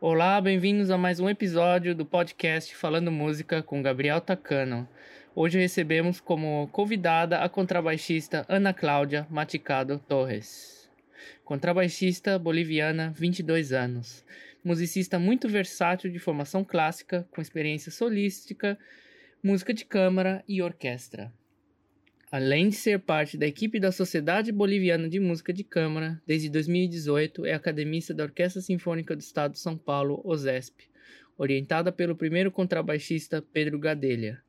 Olá, bem-vindos a mais um episódio do podcast Falando Música com Gabriel Tacano. Hoje recebemos como convidada a contrabaixista Ana Cláudia Maticado Torres. Contrabaixista boliviana, 22 anos. Musicista muito versátil de formação clássica, com experiência solística, música de câmara e orquestra. Além de ser parte da equipe da Sociedade Boliviana de Música de Câmara, desde 2018 é academista da Orquestra Sinfônica do Estado de São Paulo, OSESP, orientada pelo primeiro contrabaixista Pedro Gadelha,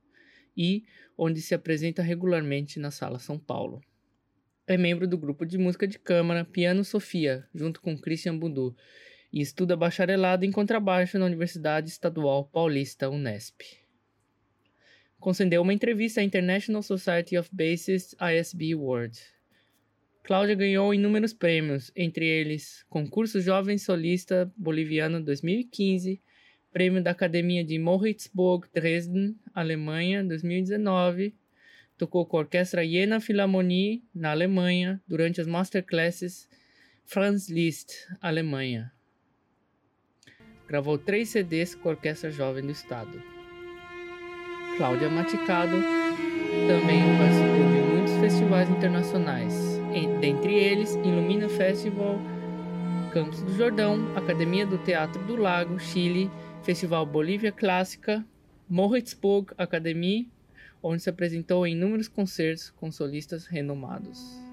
e onde se apresenta regularmente na Sala São Paulo. É membro do grupo de música de câmara Piano Sofia, junto com Christian Bundu, e estuda bacharelado em contrabaixo na Universidade Estadual Paulista Unesp concedeu uma entrevista à International Society of Bassists ISB World. Cláudia ganhou inúmeros prêmios, entre eles Concurso Jovem Solista Boliviano 2015, Prêmio da Academia de Moritzburg, Dresden, Alemanha 2019. Tocou com a Orquestra Jena Philharmonie, na Alemanha, durante as masterclasses Franz Liszt, Alemanha. Gravou três CDs com a Orquestra Jovem do Estado. Cláudia Maticado também participou de muitos festivais internacionais, dentre eles Ilumina Festival, Campos do Jordão, Academia do Teatro do Lago, Chile, Festival Bolívia Clássica, Moritzburg Academy, onde se apresentou em inúmeros concertos com solistas renomados.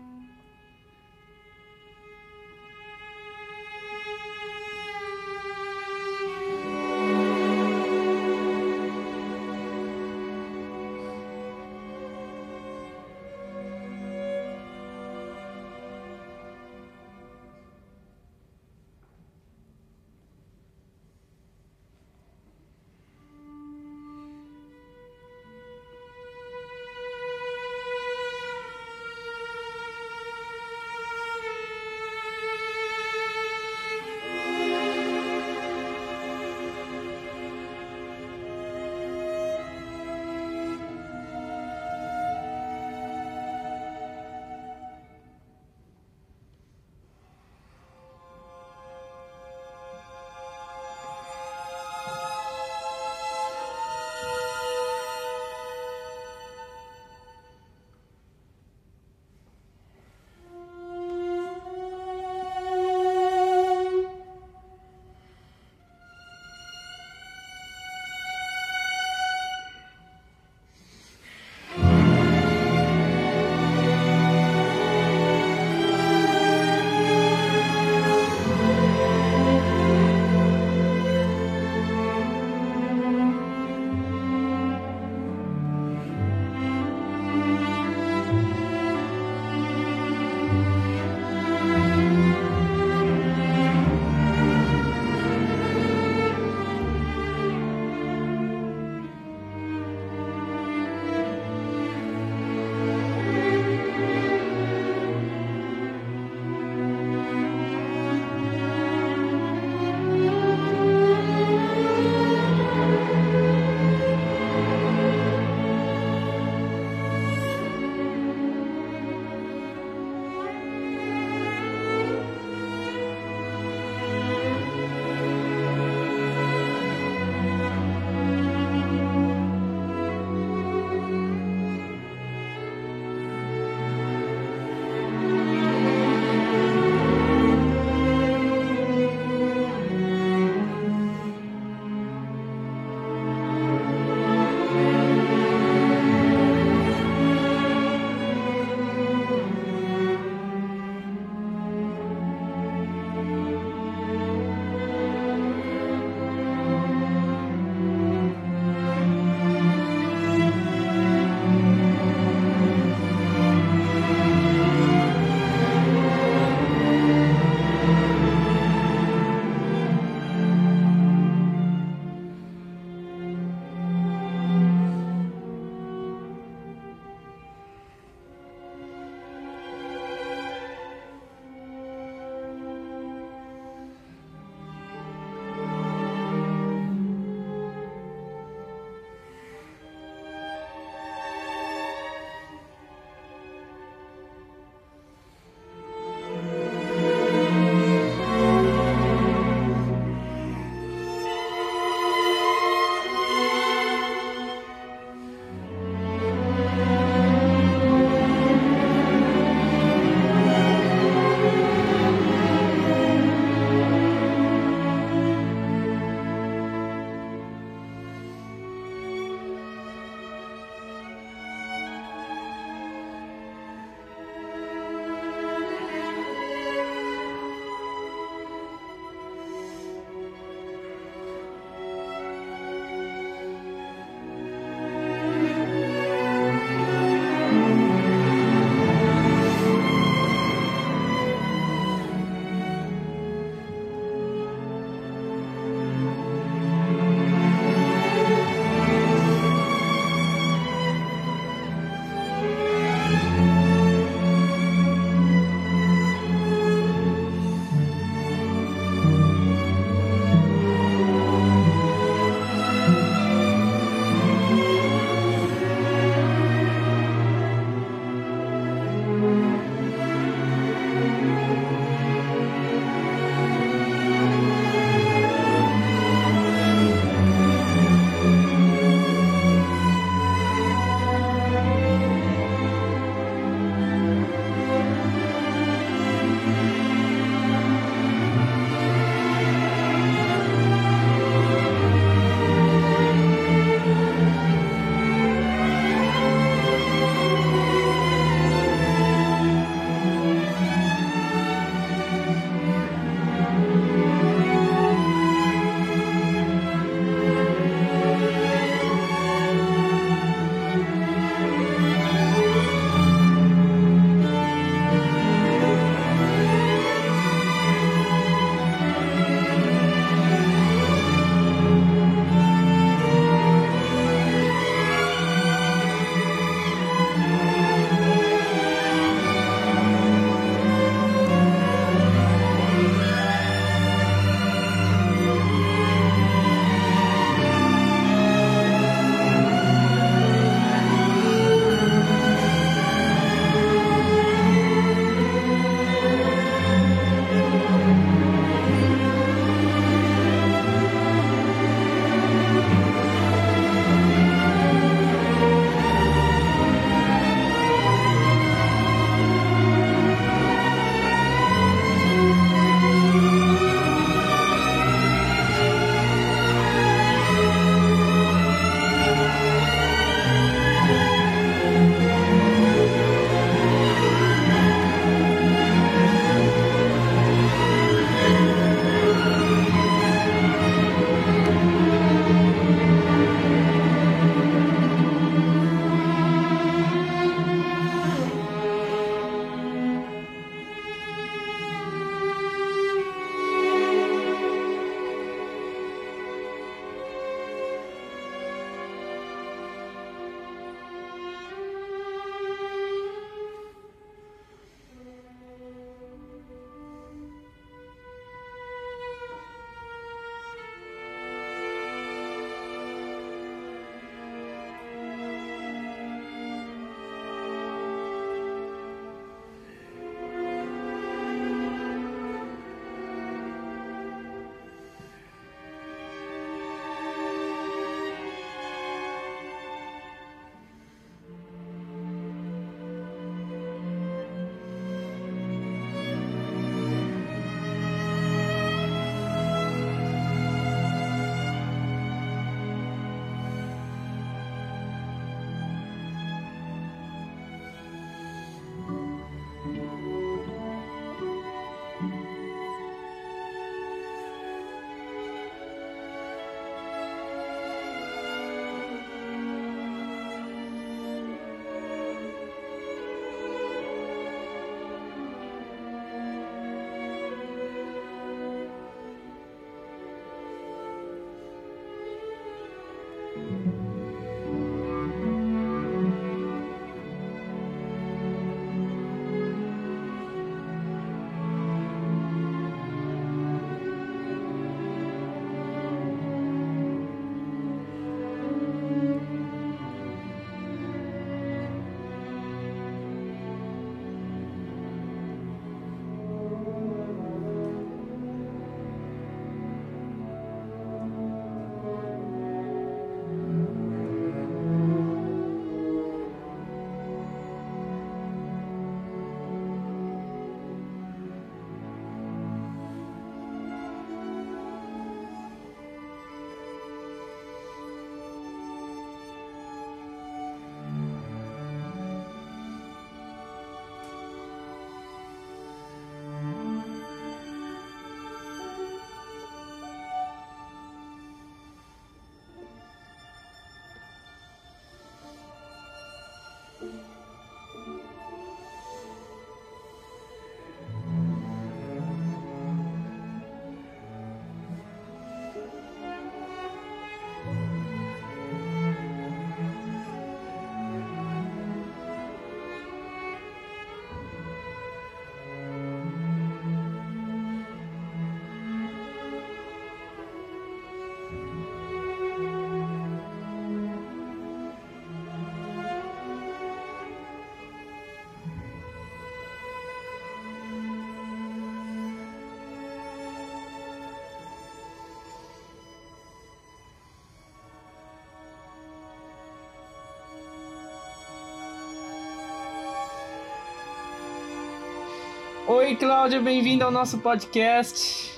Oi, Cláudia, bem-vinda ao nosso podcast.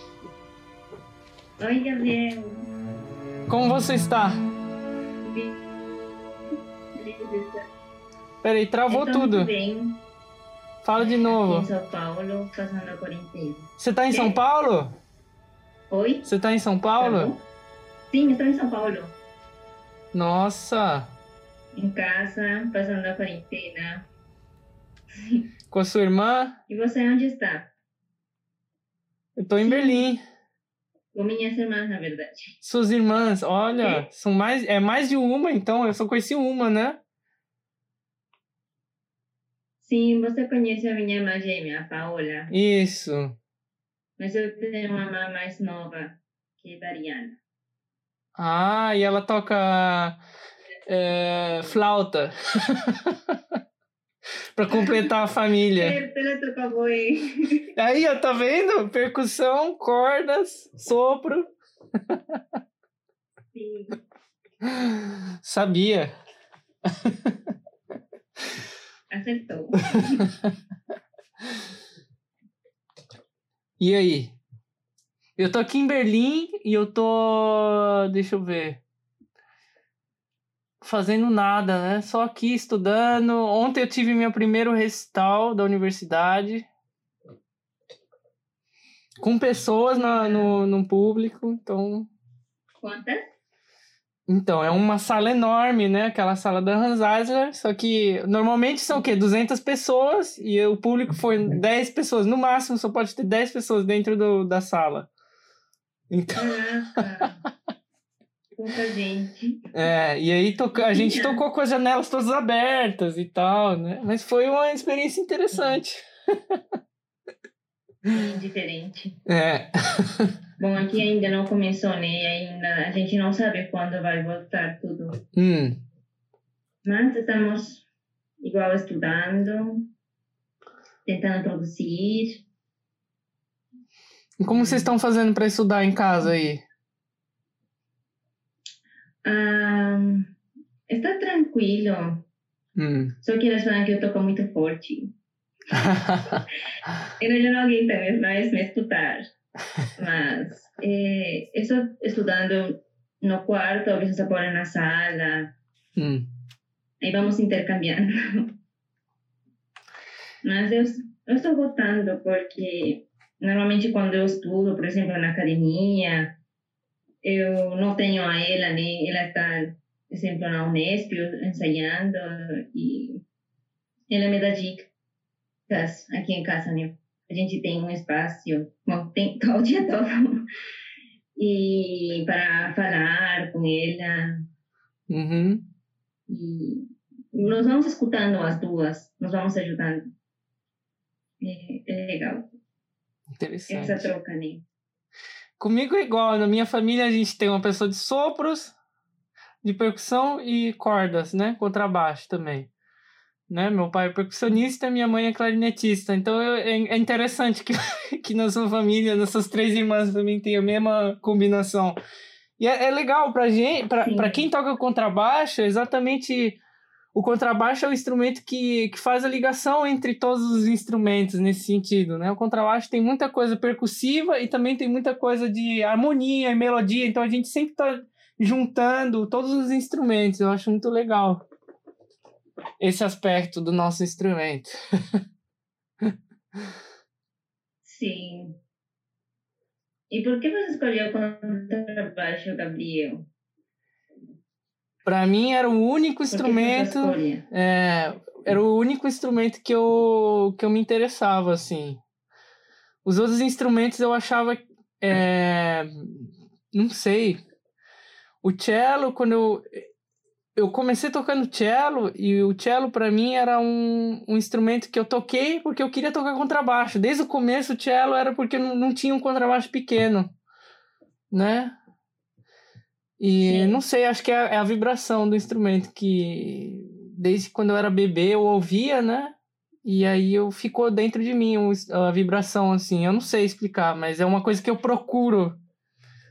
Oi, Gabriel. Como você está? Beleza. Peraí, travou Eu tô tudo. bem. Fala de Aqui em novo. São Paulo, passando a quarentena. Você tá em São? Paulo? Oi? Você tá em São Tá Paulo? bom? Sim, estou em São Paulo. Nossa, Em casa, passando a quarentena. com a sua irmã? E você onde está? Eu tô em. Berlim. Com minhas irmãs, na verdade. Suas irmãs, olha, Quê? são mais, é mais de uma, então. Eu só conheci uma, né? Sim, você conhece a minha irmã gêmea, a Paola. Isso. Mas eu tenho uma irmã mais nova, que é Dariana. Ah, e ela toca é, flauta. pra completar a família. Aí, ó, tá vendo? Percussão, cordas, sopro. Sim. Sabia. Acertou. E aí? Eu tô aqui em Berlim e eu tô. Deixa eu ver. Fazendo nada, né? Só aqui estudando. Ontem eu tive meu primeiro recital da universidade. Com pessoas na, no, no público. Então. Quantas? Então, é uma sala enorme, né? Aquela sala da Hans Eisler, só que normalmente são o quê? 200 pessoas e o público foi 10 pessoas. No máximo, só pode ter 10 pessoas dentro do, da sala. Então, Pouca gente. é, e aí a gente tocou com as janelas todas abertas e tal, né? Mas foi uma experiência interessante. Bem diferente. É, Bom, aqui ainda não começou, né? Ainda a gente não sabe quando vai voltar tudo. hum, Mas estamos igual estudando, tentando produzir. E como vocês estão fazendo para estudar em casa aí? Ah, está tranquilo. Hum. Só que eles falam que eu toco muito forte. Eu já não aguento mais me escutar. Mas eh, estou estudando no quarto, às vezes agora na sala. hum. Aí vamos intercambiando. Mas eu, eu estou gostando porque normalmente quando eu estudo, por exemplo, na academia, eu não tenho a ela, né? Ela está, por exemplo, na Unesp ensaiando e ela me dá dicas aqui em casa, né? A gente tem um espaço, bom, tem todo dia todo, e para falar com ela, Uhum. E nós vamos escutando as duas, nós vamos ajudando. É, é legal. Interessante. Essa troca, né? Comigo é igual. Na minha família a gente tem uma pessoa de sopros, de percussão e cordas, né? Contrabaixo também. Né? Meu pai é percussionista, minha mãe é clarinetista. Então eu, é, é interessante que, que na sua família, nessas três irmãs também tem a mesma combinação. E é, é legal pra gente, pra, pra quem toca contrabaixo, é exatamente o contrabaixo é o instrumento que, que faz a ligação entre todos os instrumentos nesse sentido, né? O contrabaixo tem muita coisa percussiva e também tem muita coisa de harmonia e melodia, então a gente sempre está juntando todos os instrumentos. Eu acho muito legal esse aspecto do nosso instrumento. Sim. E por que você escolheu o contrabaixo, Gabriel? Para mim era o único instrumento. É, era o único instrumento que eu, que eu me interessava, assim. Os outros instrumentos eu achava. É, não sei. O cello, quando eu. Eu comecei tocando cello e o cello para mim era um, um instrumento que eu toquei porque eu queria tocar contrabaixo. Desde o começo o cello era porque não, não tinha um contrabaixo pequeno, né? E Sim. não sei, acho que é, é a vibração do instrumento que desde quando eu era bebê eu ouvia, né? E aí eu ficou dentro de mim a vibração assim. Eu não sei explicar, mas é uma coisa que eu procuro.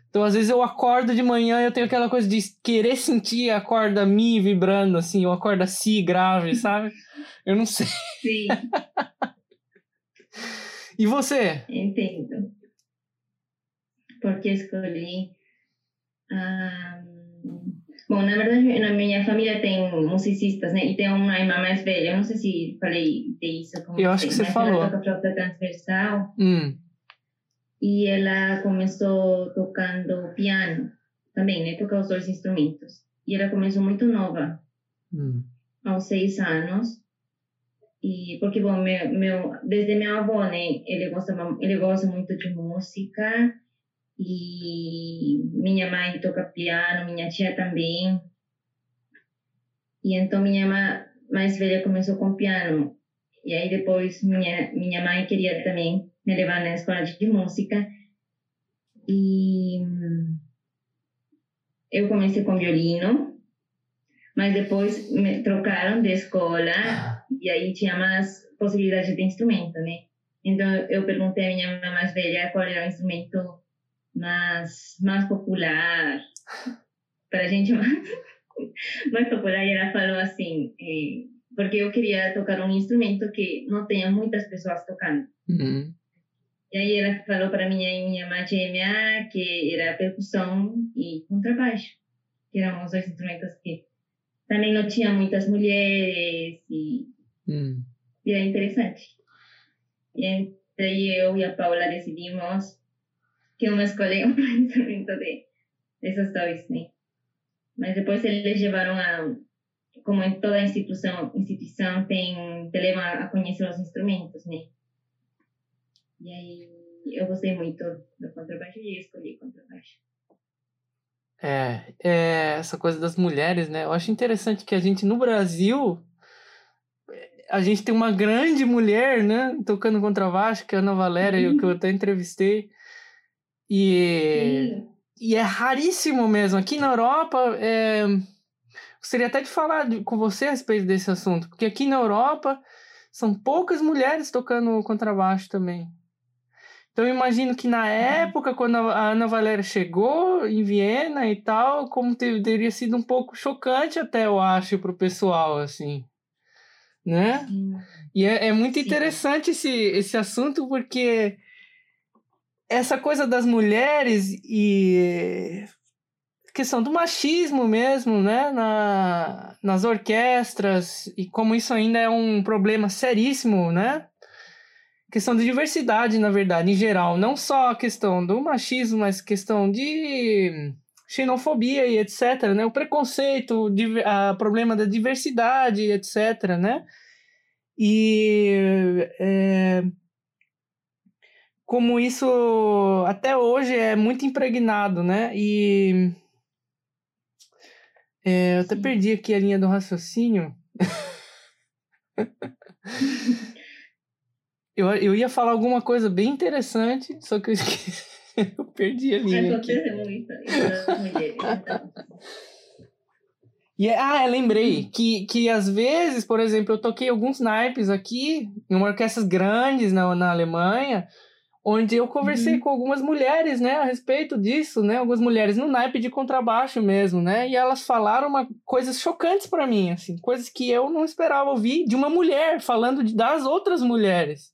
Então às vezes eu acordo de manhã e eu tenho aquela coisa de querer sentir a corda mi vibrando assim, uma corda si grave, sabe? Eu não sei. Sim. e você? Entendo. Porque escolhi um, bom, na verdade, na minha família tem musicistas, né? E tem uma irmã mais velha. Eu não sei se falei disso. Eu acho que você falou. Ela toca flauta transversal. Hum. E ela começou tocando piano também, né? Toca os dois instrumentos. E ela começou muito nova, hum. aos seis anos. E porque bom, meu, meu desde meu avô, né? Ele gosta, ele gosta muito de música e minha mãe toca piano, minha tia também. E então minha irmã mais velha começou com piano. E aí depois minha minha mãe queria também me levar na escola de música. E eu comecei com violino, mas depois me trocaram de escola e aí tinha mais possibilidade de instrumento, né? Então eu perguntei à minha irmã mais velha qual era o instrumento más, más popular, para a gente mais, mais popular, e ela falou assim, eh, porque eu queria tocar um instrumento que não tenha muitas pessoas tocando. Uhum. E aí ela falou para minha minha mãe gêmea que era percussão e contrabaixo, que eram os dois instrumentos que também não tinha muitas mulheres e, uhum. e era interessante. E aí eu e a Paula decidimos que uma escolhe um instrumento de, desses dois, né? Mas depois eles levaram a, como em toda instituição, instituição tem, te levam a conhecer os instrumentos, né? E aí eu gostei muito do contrabaixo e escolhi contrabaixo. É, é, essa coisa das mulheres, né? Eu acho interessante que a gente no Brasil a gente tem uma grande mulher, né, tocando contrabaixo, que é a Ana Valéria, uhum. que eu até entrevistei. E, e é raríssimo mesmo. Aqui na Europa, é... gostaria até de falar com você a respeito desse assunto, porque aqui na Europa são poucas mulheres tocando contrabaixo também. Então eu imagino que na época, quando a Ana Valéria chegou em Viena e tal, como teria sido um pouco chocante até, eu acho, para o pessoal, assim. Né? Sim. E é, é muito Sim. interessante esse, esse assunto, porque essa coisa das mulheres e questão do machismo mesmo, né, na, nas orquestras e como isso ainda é um problema seríssimo, né? Questão de diversidade, na verdade, em geral, não só a questão do machismo, mas questão de xenofobia e etc, né? O preconceito, o problema da diversidade, etc, né? E é, como isso até hoje é muito impregnado, né? E É, eu até perdi aqui a linha do raciocínio. eu, eu ia falar alguma coisa bem interessante, só que eu esqueci. eu perdi a linha. Aqui. E, ah, eu lembrei que, que às vezes, por exemplo, eu toquei alguns naipes aqui, em orquestras grandes na, na Alemanha, onde eu conversei uhum. com algumas mulheres, né, a respeito disso, né, algumas mulheres no naipe de contrabaixo mesmo, né, e elas falaram uma, coisas chocantes para mim, assim, coisas que eu não esperava ouvir de uma mulher falando de, das outras mulheres,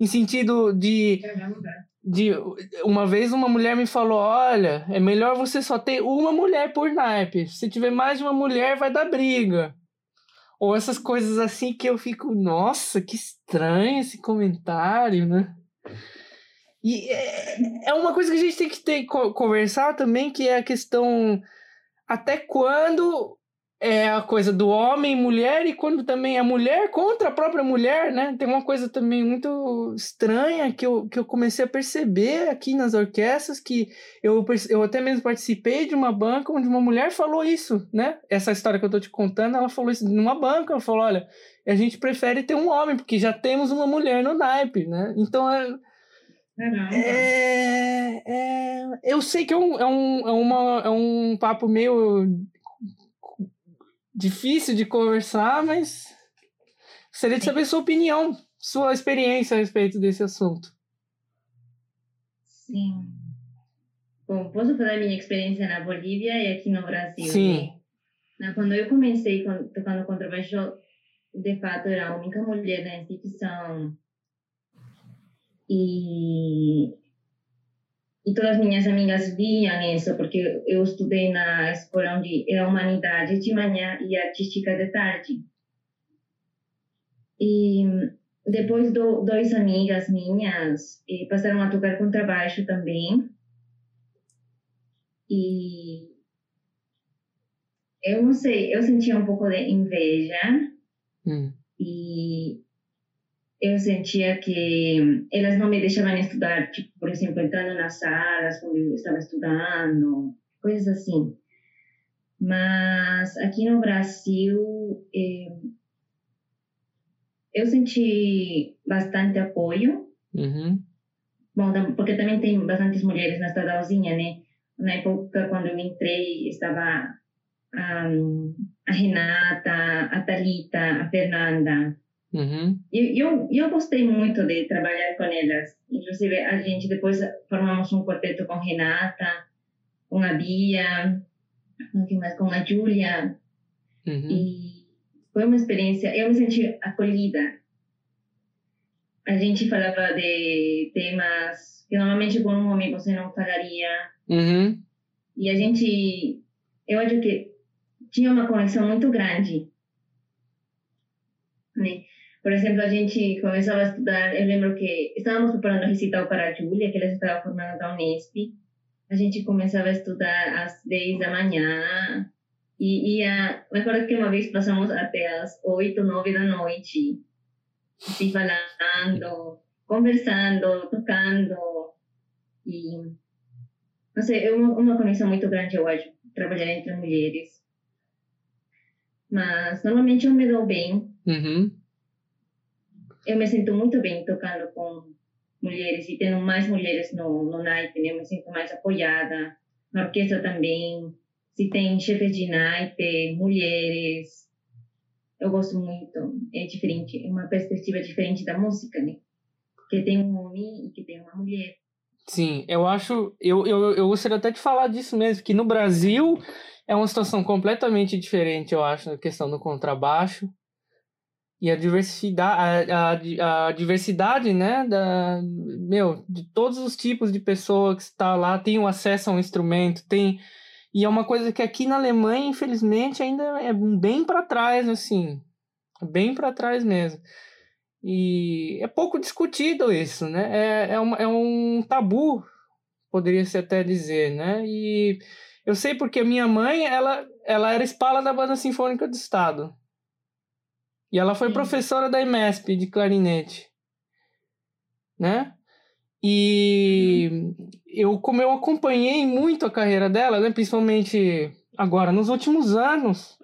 em sentido de de uma vez uma mulher me falou, olha, é melhor você só ter uma mulher por naipe, se tiver mais de uma mulher vai dar briga. Ou essas coisas assim que eu fico, nossa, que estranho esse comentário, né? E é, é uma coisa que a gente tem que ter, conversar também, que é a questão até quando é a coisa do homem e mulher, e quando também é mulher contra a própria mulher, né? Tem uma coisa também muito estranha que eu, que eu comecei a perceber aqui nas orquestras, que eu, eu até mesmo participei de uma banca onde uma mulher falou isso, né? Essa história que eu tô te contando, ela falou isso numa banca, ela falou, olha, a gente prefere ter um homem, porque já temos uma mulher no naipe, né? Então, é, é, é, eu sei que é um, é, um, é, uma, é um papo meio difícil de conversar, mas gostaria de saber sua opinião, sua experiência a respeito desse assunto. Sim. Bom, posso falar minha experiência na Bolívia e aqui no Brasil. Sim. Né? Quando eu comecei tocando contrabaixo, de fato era a única mulher na instituição e, e todas minhas amigas viam isso, porque eu estudei na escola onde era humanidade de manhã e artística de tarde. E depois, do, dois amigas minhas passaram a tocar contrabaixo também. E eu não sei, eu sentia um pouco de inveja. Hum. Eu sentia que elas não me deixavam estudar, tipo, por exemplo, entrando nas salas quando eu estava estudando, coisas assim. Mas aqui no Brasil, eh, eu senti bastante apoio. Uhum. Bom, porque também tem bastantes mulheres na estadalzinha, né? Na época, quando eu entrei, estava um, a Renata, a Talita, a Fernanda, Uhum. E eu, eu gostei muito de trabalhar com elas. Inclusive, a gente depois formamos um quarteto com Renata, com a Bia, com a Júlia. Uhum. E foi uma experiência, eu me senti acolhida. A gente falava de temas que normalmente com um homem você não falaria. Uhum. E a gente, eu acho que tinha uma conexão muito grande. Né? Por exemplo, a gente começava a estudar, eu lembro que estávamos preparando recital para a Júlia, que ela estava formando da Unesp. A gente começava a estudar às 10 da manhã e ia, me acordo que uma vez passamos até às 8, 9 da noite, se falando, conversando, tocando. E, não sei, é uma, uma conexão muito grande, eu acho, trabalhar entre mulheres. Mas, normalmente eu me dou bem. Uhum eu me sinto muito bem tocando com mulheres e tendo mais mulheres no, no naipe, né? eu me sinto mais apoiada. Na orquestra também, se tem chefes de naipe, mulheres, eu gosto muito. É diferente, é uma perspectiva diferente da música, né? Que tem um homem e que tem uma mulher. Sim, eu acho. Eu, eu, eu gostaria até de falar disso mesmo, que no Brasil é uma situação completamente diferente, eu acho, na questão do contrabaixo e a diversidade, a, a, a, diversidade, né, da, meu, de todos os tipos de pessoa que está lá tem um acesso a um instrumento, tem e é uma coisa que aqui na Alemanha, infelizmente, ainda é bem para trás, assim, bem para trás mesmo. E é pouco discutido isso, né? É, é, um, é um tabu, poderia-se até dizer, né? E eu sei porque minha mãe, ela, ela era espala da Banda Sinfônica do Estado. E ela foi Sim. professora da IMESP de clarinete. Né? E uhum. eu, como eu acompanhei muito a carreira dela, né, principalmente agora nos últimos anos.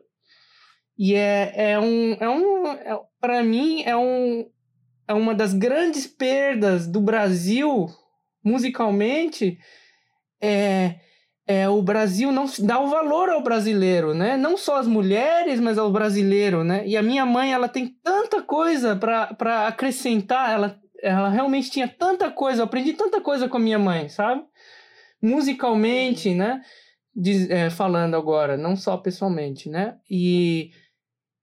E é, é um. É um é, para mim, é, um, é uma das grandes perdas do Brasil, musicalmente, é, é o Brasil não dá o valor ao brasileiro, né? Não só as mulheres, mas ao brasileiro, né? E a minha mãe, ela tem tanta coisa para acrescentar, ela, ela realmente tinha tanta coisa, eu aprendi tanta coisa com a minha mãe, sabe? Musicalmente, né? De, é, falando agora, não só pessoalmente, né? E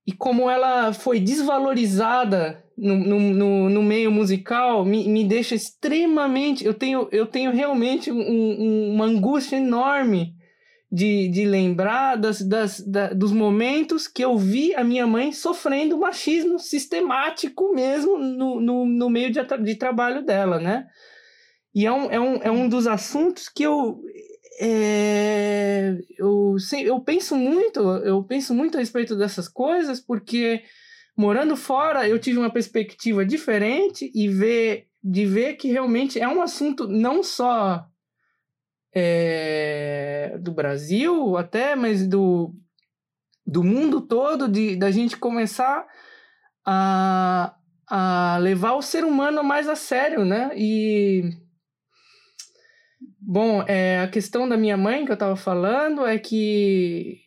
e como ela foi desvalorizada no, no, no, meio musical me, me deixa extremamente. Eu tenho, eu tenho realmente um, um, uma angústia enorme de, de lembrar das, das, da, dos momentos que eu vi a minha mãe sofrendo machismo sistemático mesmo no, no, no meio de, de trabalho dela, né? E é um, é, um, é um dos assuntos que eu, é, eu, eu penso muito, eu penso muito a respeito dessas coisas, porque morando fora eu tive uma perspectiva diferente e ver, de ver que realmente é um assunto não só é, do Brasil até, mas do, do mundo todo, de da gente começar a, a levar o ser humano mais a sério, né? E Bom, é, a questão da minha mãe que eu estava falando é que,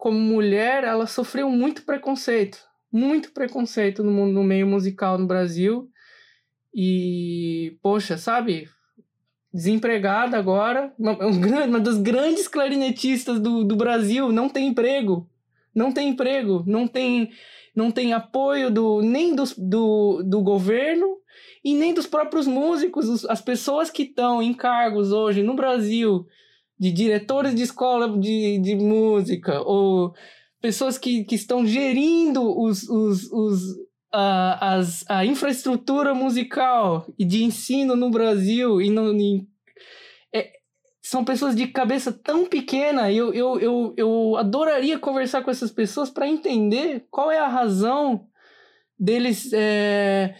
como mulher, ela sofreu muito preconceito. Muito preconceito no, no meio musical no Brasil. E, poxa, sabe? Desempregada agora, uma, uma das grandes clarinetistas do, do Brasil, não tem emprego. Não tem emprego, não tem, não tem apoio do, nem do, do, do governo e nem dos próprios músicos, as pessoas que estão em cargos hoje no Brasil, de diretores de escola de, de música, ou pessoas que, que estão gerindo os, os, os, a, as, a infraestrutura musical e de ensino no Brasil, e no, em, é, são pessoas de cabeça tão pequena, eu, eu, eu, eu adoraria conversar com essas pessoas para entender qual é a razão deles. É,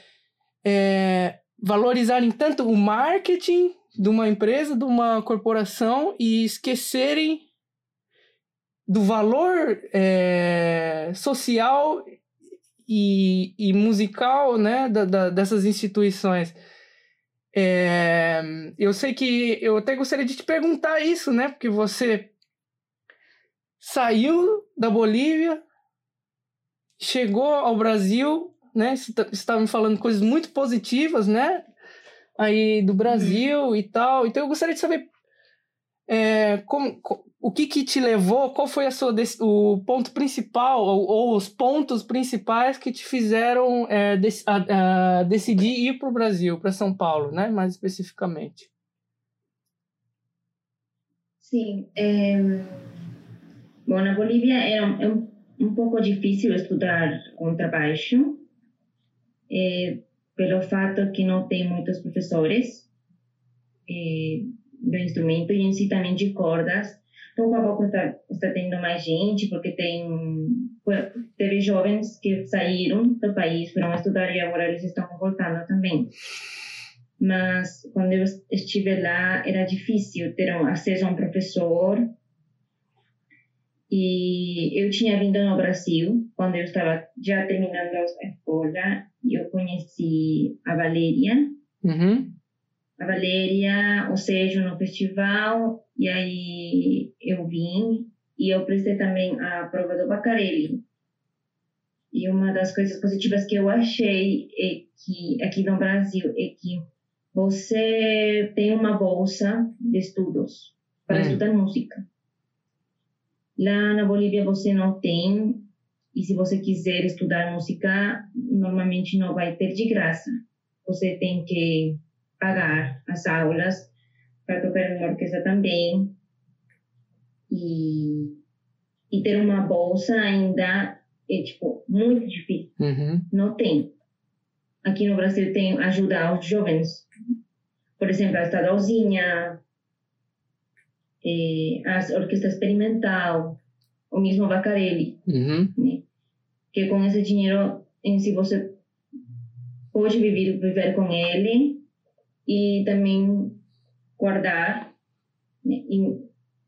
é, valorizarem tanto o marketing de uma empresa, de uma corporação e esquecerem do valor é, social e, e, musical né, da, da, dessas instituições. É, eu sei que eu até gostaria de te perguntar isso, né? Porque você saiu da Bolívia, chegou ao Brasil né? Você estava tá, me falando coisas muito positivas, né? Aí do Brasil uhum. e tal. Então eu gostaria de saber é, como, o que, que te levou, qual foi a sua, o ponto principal ou, ou os pontos principais que te fizeram é, dec, a, a decidir ir para o Brasil, para São Paulo, né? Mais especificamente. Sim. É... Bom, na Bolívia é um, é um pouco difícil estudar contrabaixo, é, pelo fato que não tem muitos professores é, do instrumento e também de cordas. Pouco a pouco está, está tendo mais gente, porque tem teve jovens que saíram do país, foram estudar e agora eles estão voltando também. Mas quando eu estive lá, era difícil ter um acesso a um professor e eu tinha vindo no Brasil, quando eu estava já terminando a escola, eu conheci a Valéria. Uhum. A Valéria, o Sérgio no festival, e aí eu vim e eu prestei também a prova do Bacarelli. E uma das coisas positivas que eu achei é que aqui no Brasil é que você tem uma bolsa de estudos para uhum. estudar música. Lá na Bolívia você não tem, e se você quiser estudar música, normalmente não vai ter de graça. Você tem que pagar as aulas para tocar uma orquestra também. E, e ter uma bolsa ainda é tipo muito difícil. Uhum. Não tem. Aqui no Brasil tem ajuda aos jovens. Por exemplo, a Estadalzinha, eh, a orquestra experimental, o mesmo Bacarelli, uhum. né? que com esse dinheiro em si você pode viver, viver com ele e também guardar. Né? E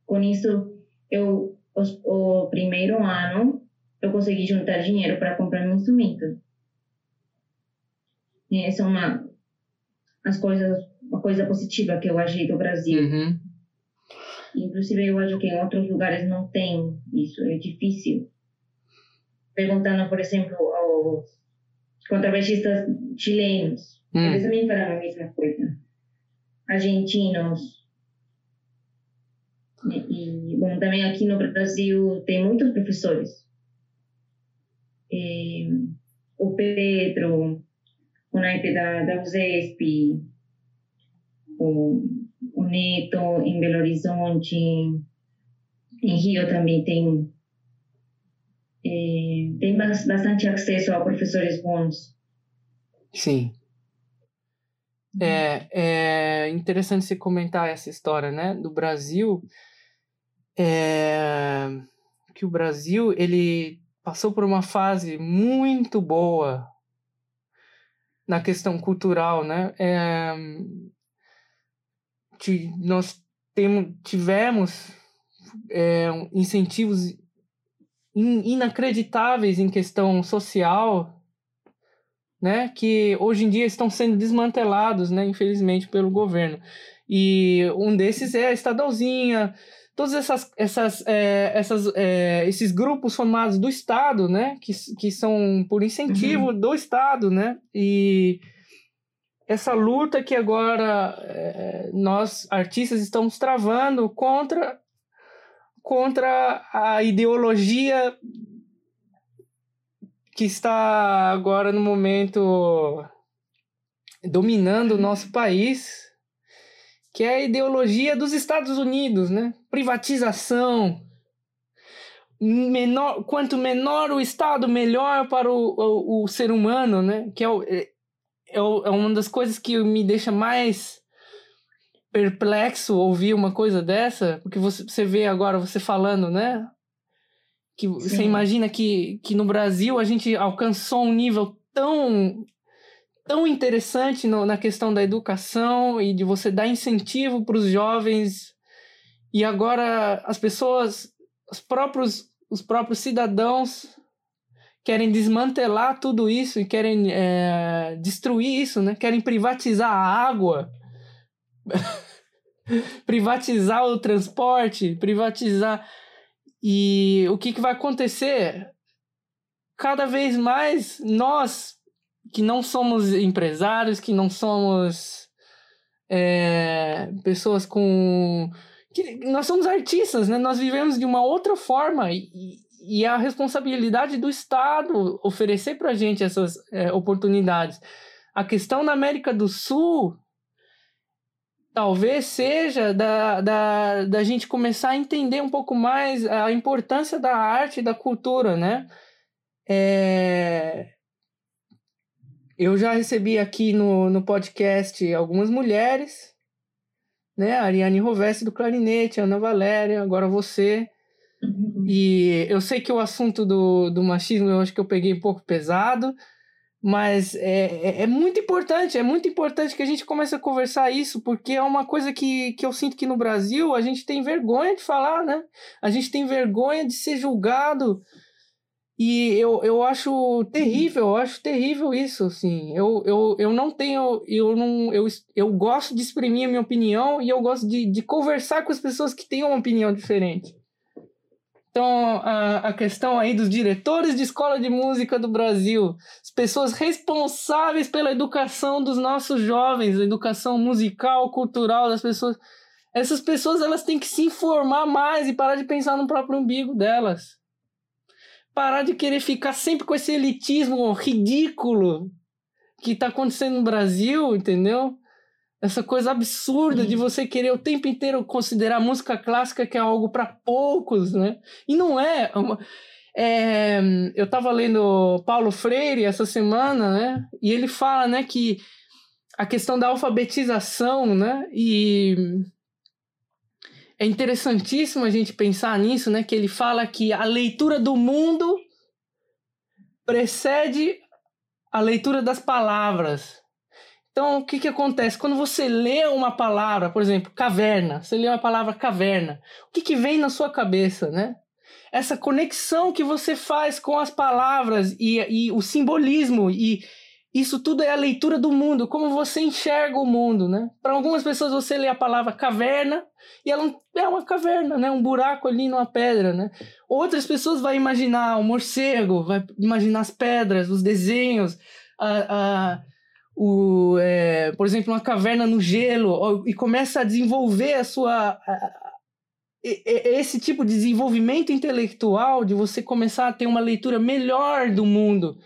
com isso eu, o, o primeiro ano, eu consegui juntar dinheiro para comprar meu instrumento. E essa é uma as coisas uma coisa positiva que eu achei do Brasil. Uhum. Inclusive, eu acho que em outros lugares não tem isso, é difícil. Perguntando, por exemplo, aos contrabaixistas chilenos, hum. eles também falam a mesma coisa. Argentinos. E, bom, também aqui no Brasil tem muitos professores. E, o Pedro, o naipe da, da USESP, o, o Neto em Belo Horizonte, em Rio também tem é, tem bastante acesso a professores bons. Sim. É, é interessante você comentar essa história, né, do Brasil, é, que o Brasil, ele passou por uma fase muito boa na questão cultural, né, é, nós temos, tivemos é, incentivos inacreditáveis em questão social, né, que hoje em dia estão sendo desmantelados, né, infelizmente, pelo governo. E um desses é a Estadalzinha, todos essas, essas, é, essas, é, esses grupos formados do Estado, né, que, que são por incentivo uhum. do Estado, né, e essa luta que agora é, nós artistas estamos travando contra contra a ideologia que está agora no momento dominando o nosso país, que é a ideologia dos Estados Unidos, né? Privatização. Menor, quanto menor o Estado, melhor para o, o, o ser humano, né? Que é, o, é, é, é uma das coisas que me deixa mais perplexo ouvir uma coisa dessa, porque você, você vê agora você falando, né? Que Sim. você imagina que, que no Brasil a gente alcançou um nível tão tão interessante no, na questão da educação e de você dar incentivo para os jovens e agora as pessoas os próprios os próprios cidadãos querem desmantelar tudo isso e querem é, destruir isso né querem privatizar a água privatizar o transporte, privatizar. E o que, que vai acontecer? Cada vez mais nós, que não somos empresários, que não somos é, pessoas com. Que, nós somos artistas, né? Nós vivemos de uma outra forma e, e a responsabilidade do Estado oferecer para a gente essas é, oportunidades. A questão na América do Sul talvez seja da, da, da gente começar a entender um pouco mais a importância da arte e da cultura, né? É... Eu já recebi aqui no, no podcast algumas mulheres, né? Ariane Rovesse do clarinete, Ana Valéria, agora você. Uhum. E eu sei que o assunto do, do machismo eu acho que eu peguei um pouco pesado, mas é, é, é, muito importante, é muito importante que a gente comece a conversar isso, porque é uma coisa que, que eu sinto que no Brasil a gente tem vergonha de falar, né? A gente tem vergonha de ser julgado. E eu, eu acho terrível, eu acho terrível isso, assim. Eu, eu, eu não tenho, eu não, eu, eu gosto de exprimir a minha opinião e eu gosto de, de conversar com as pessoas que têm uma opinião diferente. Então, a, a questão aí dos diretores de escola de música do Brasil, as pessoas responsáveis pela educação dos nossos jovens, a educação musical, cultural das pessoas. Essas pessoas elas têm que se informar mais e parar de pensar no próprio umbigo delas. Parar de querer ficar sempre com esse elitismo ridículo que está acontecendo no Brasil, entendeu? Essa coisa absurda de você querer o tempo inteiro considerar música clássica que é algo para poucos, né? E não é. Uma, é eu estava lendo Paulo Freire essa semana, né? E ele fala, né, que a questão da alfabetização, né? E é interessantíssimo a gente pensar nisso, né? Que ele fala que a leitura do mundo precede a leitura das palavras. Então, o que, que acontece? Quando você lê uma palavra, por exemplo, caverna, você lê uma palavra caverna, o que, que vem na sua cabeça, né? Essa conexão que você faz com as palavras e, e o simbolismo e isso tudo é a leitura do mundo, como você enxerga o mundo, né? Para algumas pessoas você lê a palavra caverna e ela é uma caverna, né? Um buraco ali numa pedra, né? Outras pessoas vão imaginar o morcego, vai imaginar as pedras, os desenhos, a, a o, é, por exemplo, uma caverna no gelo e começa a desenvolver a sua esse tipo de desenvolvimento intelectual de você começar a ter uma leitura melhor do mundo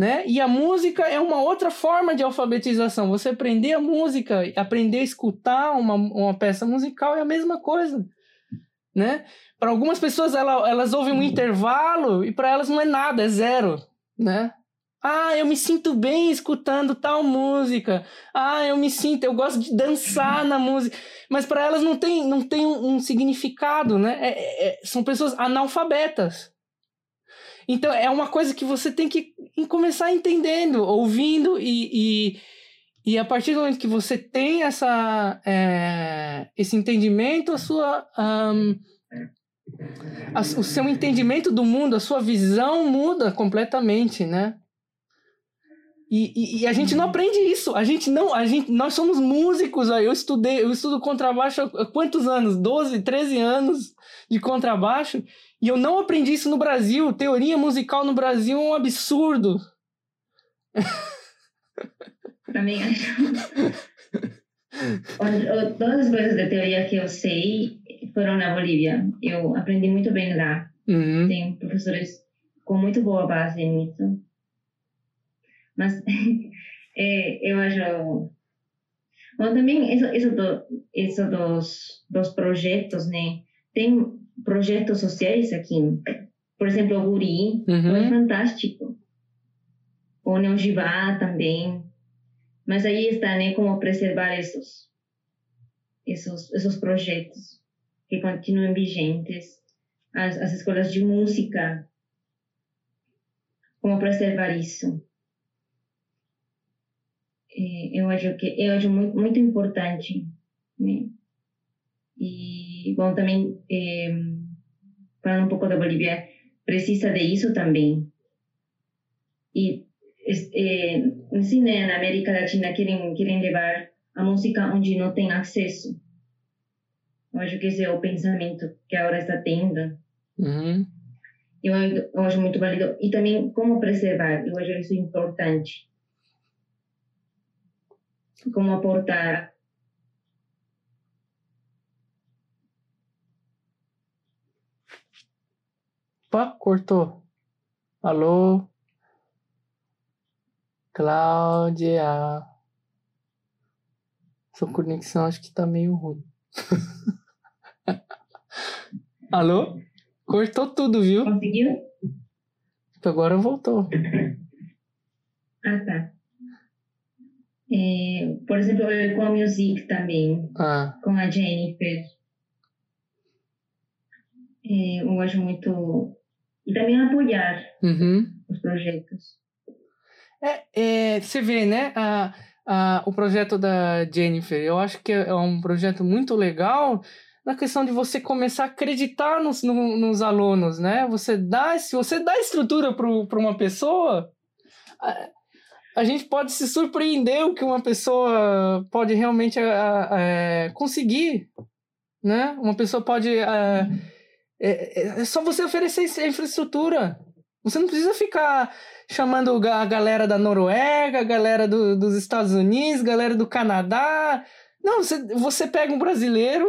né? E a música é uma outra forma de alfabetização. Você aprender a música, aprender a escutar uma, uma peça musical é a mesma coisa, né? Para algumas pessoas ela, elas ouvem um intervalo e para elas não é nada, é zero, né? Ah, eu me sinto bem escutando tal música. Ah, eu me sinto, eu gosto de dançar na música. Mas para elas não tem, não tem um, um significado, né? É, é, é são pessoas analfabetas, então é uma coisa que você tem que começar entendendo, ouvindo e, e, e a partir do momento que você tem essa, é, esse entendimento, a sua, um, o seu entendimento do mundo, a sua visão muda completamente, né? E, e, e, a gente não aprende isso. A gente não, a gente, nós somos músicos. Eu estudei, eu estudo contrabaixo há quantos anos? 12, 13 anos de contrabaixo. E eu não aprendi isso no Brasil. Teoria musical no Brasil é um absurdo. Também acho. Todas as coisas de teoria que eu sei foram na Bolívia. Eu aprendi muito bem lá. Uhum. Tem professores com muito boa base nisso. Mas é, eu acho. Bom, também isso, isso, do, isso dos, dos projetos, né? Tem projetos sociais aqui. Por exemplo, o Guri uhum. é fantástico. O Neogivá também. Mas aí está, né, como preservar esses, esses, esses projetos que continuem vigentes. As, as escolas de música. Como preservar isso. É, eu acho que eu acho muito, muito importante. Né? E, bom, também, eh, falando um pouco da Bolívia, precisa de isso também. E, eh, assim, né, na América Latina, querem, querem levar a música onde não tem acesso. Eu acho que esse é o pensamento que agora está tendo. Uhum. Eu, eu acho muito válido. E também como preservar, eu acho isso importante. Como aportar Opa, cortou. Alô? Cláudia. Sua conexão acho que tá meio ruim. Alô? Cortou tudo, viu? Conseguiu? Agora voltou. Ah, tá. É, por exemplo, com a Music também. Ah. Com a Jennifer. É, eu acho muito e também apoiar uhum. os projetos. É, é, você vê, né, a, a, o projeto da Jennifer, eu acho que é um projeto muito legal na questão de você começar a acreditar nos, no, nos alunos, né? Você dá, se você dá estrutura para uma pessoa, a, gente pode se surpreender o que uma pessoa pode realmente a, a, conseguir, né? Uma pessoa pode... É, é, é só você oferecer infraestrutura. Você não precisa ficar chamando a galera da Noruega, a galera do, dos Estados Unidos, galera do Canadá. Não, você, você pega um brasileiro,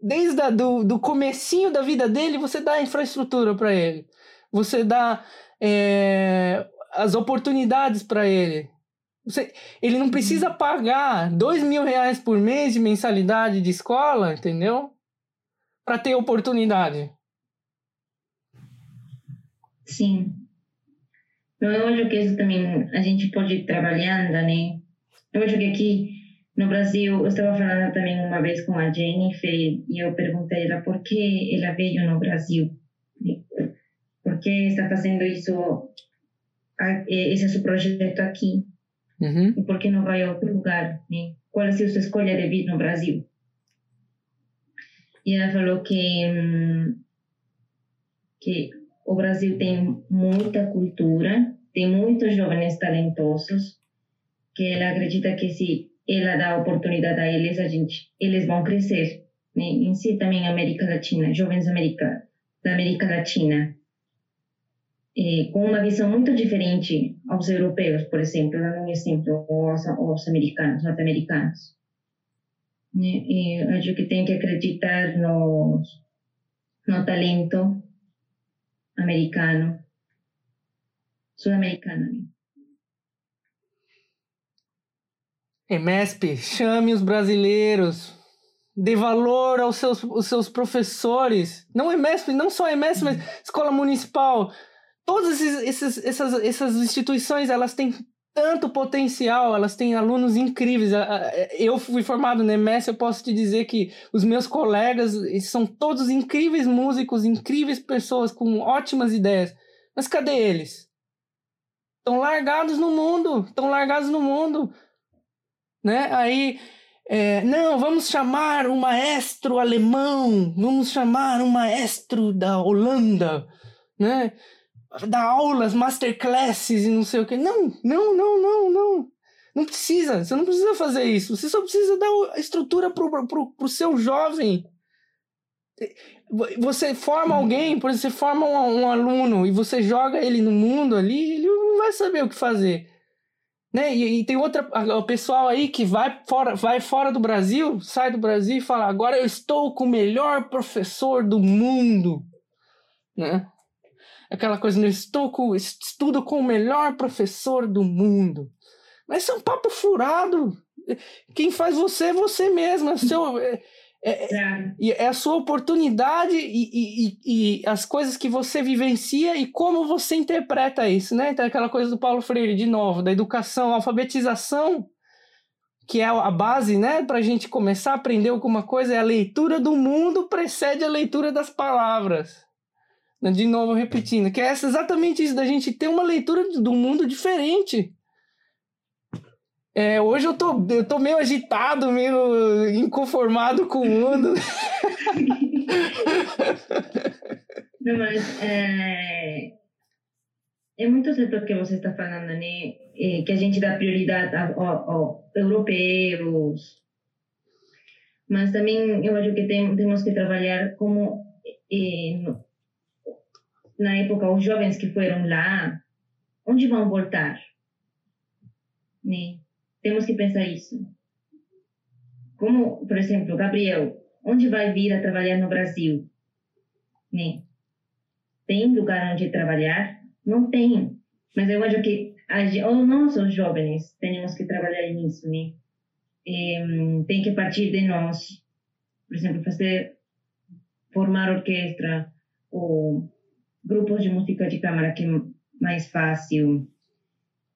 desde a, do, do comecinho da vida dele, você dá infraestrutura para ele. Você dá é, as oportunidades para ele. Você, ele não precisa pagar dois mil reais por mês de mensalidade de escola, entendeu? para ter oportunidade. Sim. Eu acho que isso também a gente pode ir trabalhando, né? Eu acho que aqui no Brasil, eu estava falando também uma vez com a Jennifer e eu perguntei ela por que ela veio no Brasil. Por que está fazendo isso, esse seu projeto aqui? Uhum. E por que não vai a outro lugar? Né? Qual é a sua escolha de vir no Brasil? E ela falou que, que o Brasil tem muita cultura, tem muitos jovens talentosos, que ela acredita que se ela dá oportunidade a eles, a gente, eles vão crescer. Né? Em si também América Latina, jovens americanos da América Latina, eh, com uma visão muito diferente aos europeus, por exemplo, dando um exemplo, ou aos, aos americanos, norte-americanos. Né? E acho que tem que acreditar no, no talento americano, sul-americano. EMESP, chame os brasileiros, dê valor aos seus, aos seus professores. Não EMESP, não só EMESP, mas escola municipal. Todas esses, esses, essas, essas instituições, elas têm tanto potencial, elas têm alunos incríveis. Eu fui formado na EMESP, eu posso te dizer que os meus colegas são todos incríveis músicos, incríveis pessoas com ótimas ideias. Mas cadê eles? Estão largados no mundo, estão largados no mundo né? Aí, é, não, vamos chamar um maestro alemão, vamos chamar um maestro da Holanda, né? Dar aulas, masterclasses e não sei o que. Não, não, não, não, não. Não precisa, você não precisa fazer isso. Você só precisa dar estrutura pro, pro, pro seu jovem. Você forma alguém, por exemplo, você forma um, um aluno e você joga ele no mundo ali, ele não vai saber o que fazer. Né? E, e, tem outra o pessoal aí que vai fora, vai fora do Brasil, sai do Brasil e fala: agora eu estou com o melhor professor do mundo, né? Aquela coisa, eu estou com, estudo com o melhor professor do mundo. Mas isso é um papo furado. Quem faz você é você mesmo, é seu, é, é, é. é a sua oportunidade e, e, e, as coisas que você vivencia e como você interpreta isso, né? Então, aquela coisa do Paulo Freire, de novo, da educação, alfabetização, que é a base, né, para a gente começar a aprender alguma coisa, é a leitura do mundo precede a leitura das palavras. De novo, repetindo, que é exatamente isso, da gente ter uma leitura do mundo diferente. É, hoje eu tô, eu tô meio agitado, meio inconformado com o mundo. Não, mas é, é muito certo o que você está falando, né? É, que a gente dá prioridade aos europeus. Mas também eu acho que tem, temos que trabalhar como é, no, na época os jovens que foram lá, onde vão voltar? Né? temos que pensar isso. Como, por exemplo, Gabriel, onde vai vir a trabalhar no Brasil? Né? Tem lugar onde trabalhar? Não tem. Mas eu acho que ou nós, os jovens, temos que trabalhar nisso, né? E, tem que partir de nós. Por exemplo, fazer, formar orquestra ou grupos de música de câmara, que é mais fácil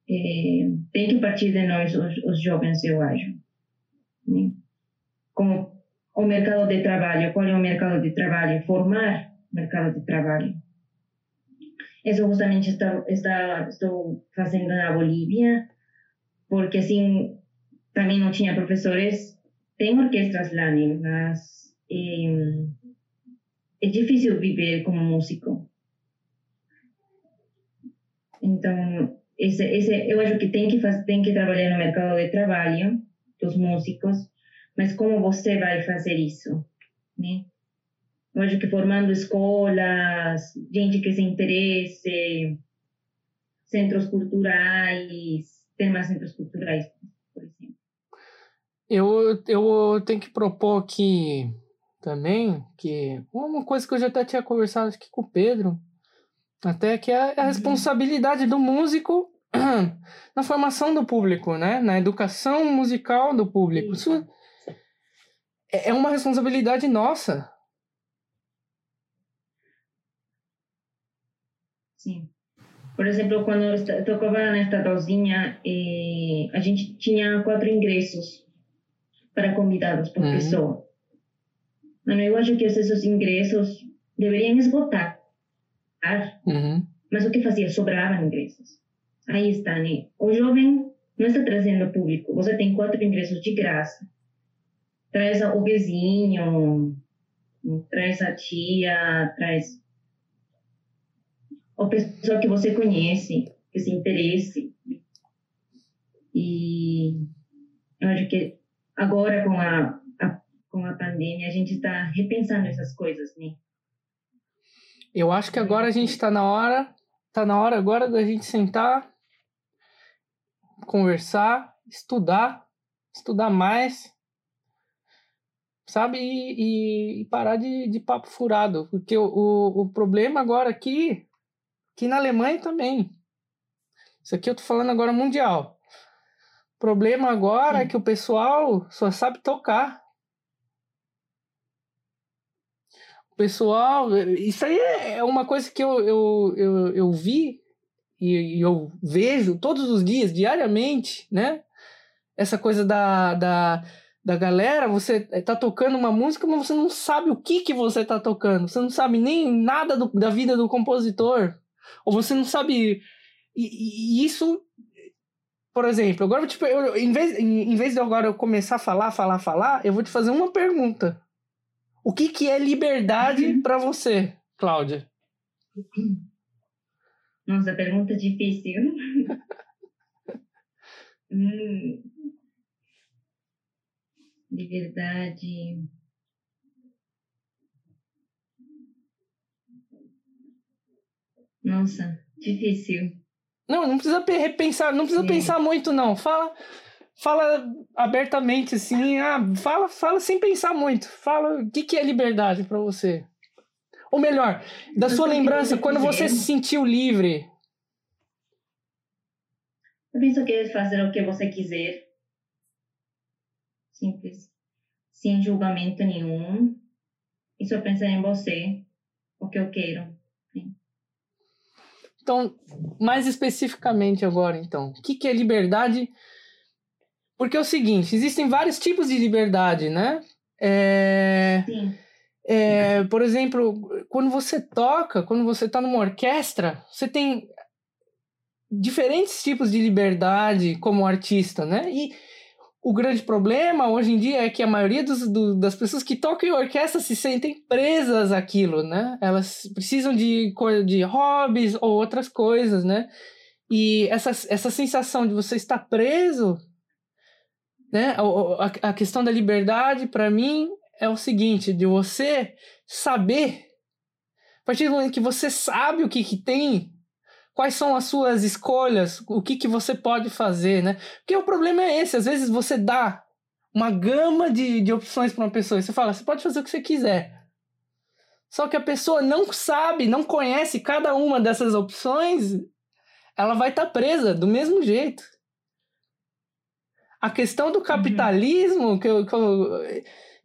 é, tem que partir de nós, os, os jovens, eu acho. Né? Como o mercado de trabalho, qual é o mercado de trabalho? Formar mercado de trabalho. Isso justamente está, está, estou fazendo na Bolívia, porque assim, também não tinha professores. Tem orquestras lá, né? mas é, é difícil viver como músico. Então, esse, esse, eu acho que tem que tem que trabalhar no mercado de trabalho dos músicos, mas como você vai fazer isso, né? Eu acho que formando escolas, gente que se interesse, centros culturais, tem mais centros culturais, por exemplo. Eu, eu tenho que propor aqui também que uma coisa que eu já até tinha conversado aqui com o Pedro, até que é a responsabilidade do músico na formação do público, né? Na educação musical do público. Isso é, é uma responsabilidade nossa. Sim. Por exemplo, quando eu tocava na Estadalzinha, eh, a gente tinha quatro ingressos para convidados por uhum. pessoa. Mano, eu acho que esses ingressos deveriam esgotar Uhum. Mas o que fazia? Sobravam ingressos. Aí está, né? O jovem não está trazendo público. Você tem quatro ingressos de graça. Traz o vizinho, traz a tia, traz a pessoa que você conhece, que se interesse. E eu acho que agora com a, a com a pandemia a gente está repensando essas coisas, né? Eu acho que agora a gente está na hora, está na hora agora da gente sentar, conversar, estudar, estudar mais, sabe? E, e, parar de, de papo furado. Porque o, o, o problema agora aqui, aqui na Alemanha também. Isso aqui eu tô falando agora mundial. O problema agora Sim. é que o pessoal só sabe tocar. O pessoal, isso aí é uma coisa que eu, eu, eu, eu vi e, e eu vejo todos os dias, diariamente, né? Essa coisa da, da da galera, você tá tocando uma música, mas você não sabe o que que você tá tocando. Você não sabe nem nada do, da vida do compositor. Ou você não sabe. E, e isso, por exemplo, agora tipo, eu, em, vez, em, em vez de agora eu começar a falar, falar, falar, eu vou te fazer uma pergunta. O que que é liberdade uhum. para você, Cláudia? Nossa, pergunta difícil. hum de verdade. Nossa, difícil. Não, não precisa repensar, não precisa é. pensar muito, não. Fala, fala abertamente, assim, ah, fala, fala sem pensar muito. Fala o que, que é liberdade para você. Ou melhor, da sua lembrança, quando você se sentiu livre. Eu penso que é fazer o que você quiser simples, sem julgamento nenhum, e só pensar em você, o que eu quero. Então, mais especificamente agora, então, o que, que é liberdade? Porque é o seguinte, existem vários tipos de liberdade, né? É, Sim. É, por exemplo, quando você toca, quando você está numa orquestra, você tem diferentes tipos de liberdade como artista, né? E o grande problema hoje em dia é que a maioria dos, do, das pessoas que tocam em orquestra se sentem presas àquilo, né? Elas precisam de, de hobbies ou outras coisas, né? E essa, essa sensação de você estar preso, né? A, a, questão da liberdade, para mim, é o seguinte, de você saber, a partir do momento que você sabe o que, que tem quais são as suas escolhas, o que, que você pode fazer, né? Porque o problema é esse, às vezes você dá uma gama de, de opções para uma pessoa e você fala, você pode fazer o que você quiser. Só que a pessoa não sabe, não conhece cada uma dessas opções, ela vai estar tá presa do mesmo jeito. A questão do capitalismo, uhum. que, eu, que, eu,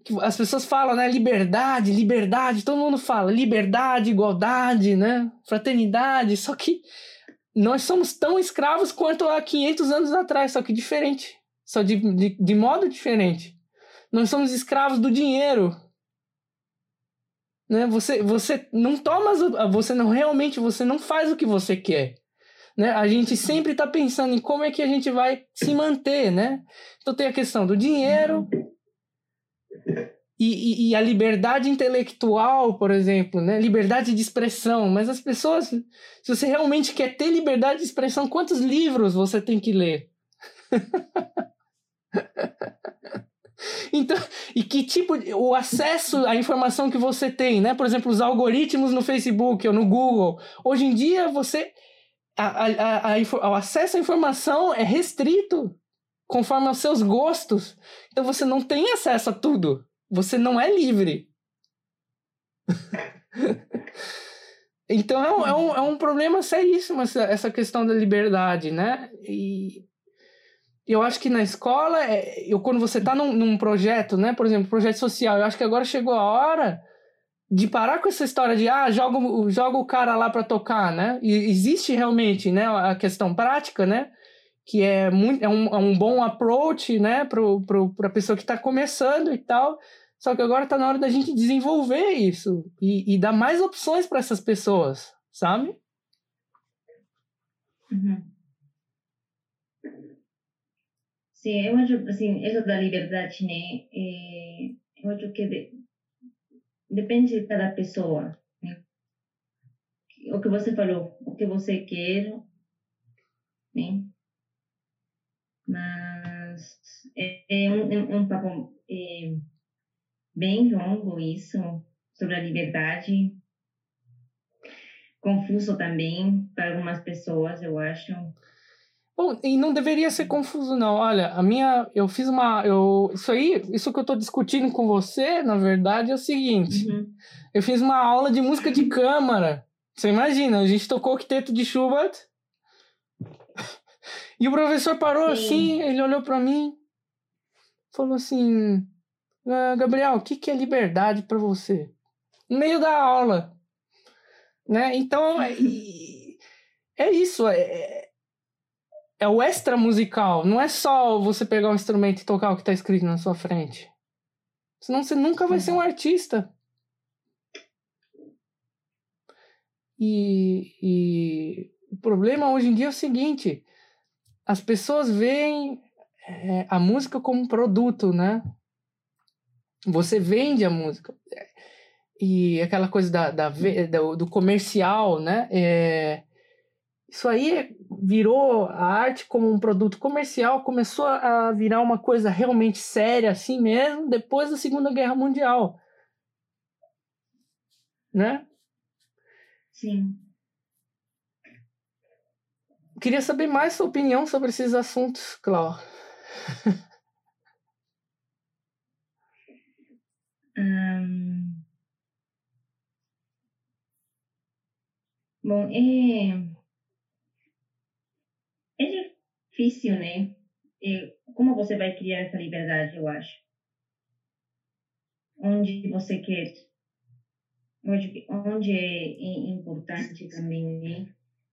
que, as pessoas falam, né? Liberdade, liberdade, todo mundo fala liberdade, igualdade, né? Fraternidade, só que nós somos tão escravos quanto há 500 anos atrás, só que diferente. Só de, de, de modo diferente. Nós somos escravos do dinheiro. Né? Você, você não toma, você não realmente, você não faz o que você quer. Né? A gente sempre está pensando em como é que a gente vai se manter, né? Então tem a questão do dinheiro, e, e, e, a liberdade intelectual, por exemplo, né? liberdade de expressão. Mas as pessoas, se você realmente quer ter liberdade de expressão, quantos livros você tem que ler? então, e que tipo de, o acesso à informação que você tem, né? Por exemplo, os algoritmos no Facebook ou no Google. Hoje em dia você a, a, a, o acesso à informação é restrito conforme aos seus gostos. Então você não tem acesso a tudo. Você não é livre. então é um, é, um, é um problema seríssimo essa, essa questão da liberdade, né? E eu acho que na escola, é, eu, quando você está num, num projeto, né? Por exemplo, projeto social, eu acho que agora chegou a hora de parar com essa história de ah, joga, joga o cara lá para tocar, né? E existe realmente, né, a questão prática, né? Que é, muito, é, um, é um bom approach, né, para a pessoa que está começando e tal. Só que agora está na hora da gente desenvolver isso e, e dar mais opções para essas pessoas, sabe? Uhum. Sim, eu acho, assim, isso da liberdade, né? Eu acho que depende de cada pessoa, né? O que você falou, o que você quer, né? Mas é, é um, é um papo é, bem longo isso, sobre a liberdade. Confuso também para algumas pessoas, eu acho. Bom, e não deveria ser confuso, não. Olha, a minha. Eu fiz uma. Eu, isso aí, isso que eu estou discutindo com você, na verdade, é o seguinte. Uhum. Eu fiz uma aula de música de câmara. Você imagina, a gente tocou o quinteto de Schubert. E o professor parou Sim. assim, ele olhou para mim, falou assim: ah, Gabriel, o que, que é liberdade para você? No meio da aula. Né? Então, é, é isso. É, é o extra musical. Não é só você pegar um instrumento e tocar o que está escrito na sua frente. Senão você nunca vai ser um artista. E, e o problema hoje em dia é o seguinte: as pessoas veem é, a música como um produto, né? Você vende a música. E aquela coisa da, da do, do comercial, né? É, isso aí virou a arte como um produto comercial, começou a virar uma coisa realmente séria assim mesmo depois da Segunda Guerra Mundial. Né? Sim. Queria saber mais sua opinião sobre esses assuntos, Clau. um... Bom, é é difícil, né? E como você vai criar essa liberdade, eu acho? Onde você quer? Onde é importante também, né?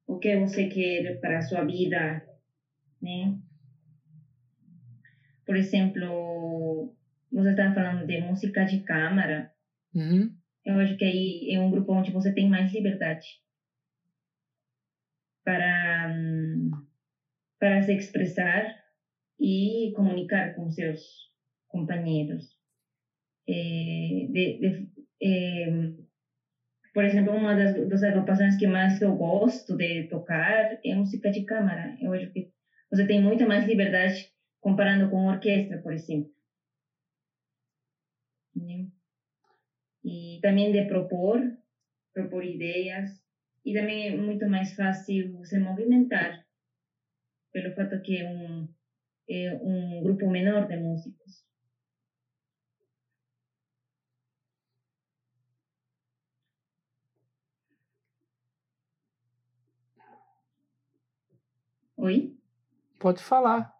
O que você quer para a sua vida, né? Por exemplo, você está falando de música de câmara. Uhum. Eu acho que aí é um grupo onde você tem mais liberdade para para se expressar e comunicar com seus companheiros. É, de, de, é, por exemplo, uma das, das agrupações que mais eu gosto de tocar é música de câmara. Eu acho que você tem muita mais liberdade comparando com orquestra, por exemplo. E também de propor, propor ideias, e também é muito mais fácil se movimentar pelo fato que é um, é um grupo menor de músicos. Oi? Pode falar.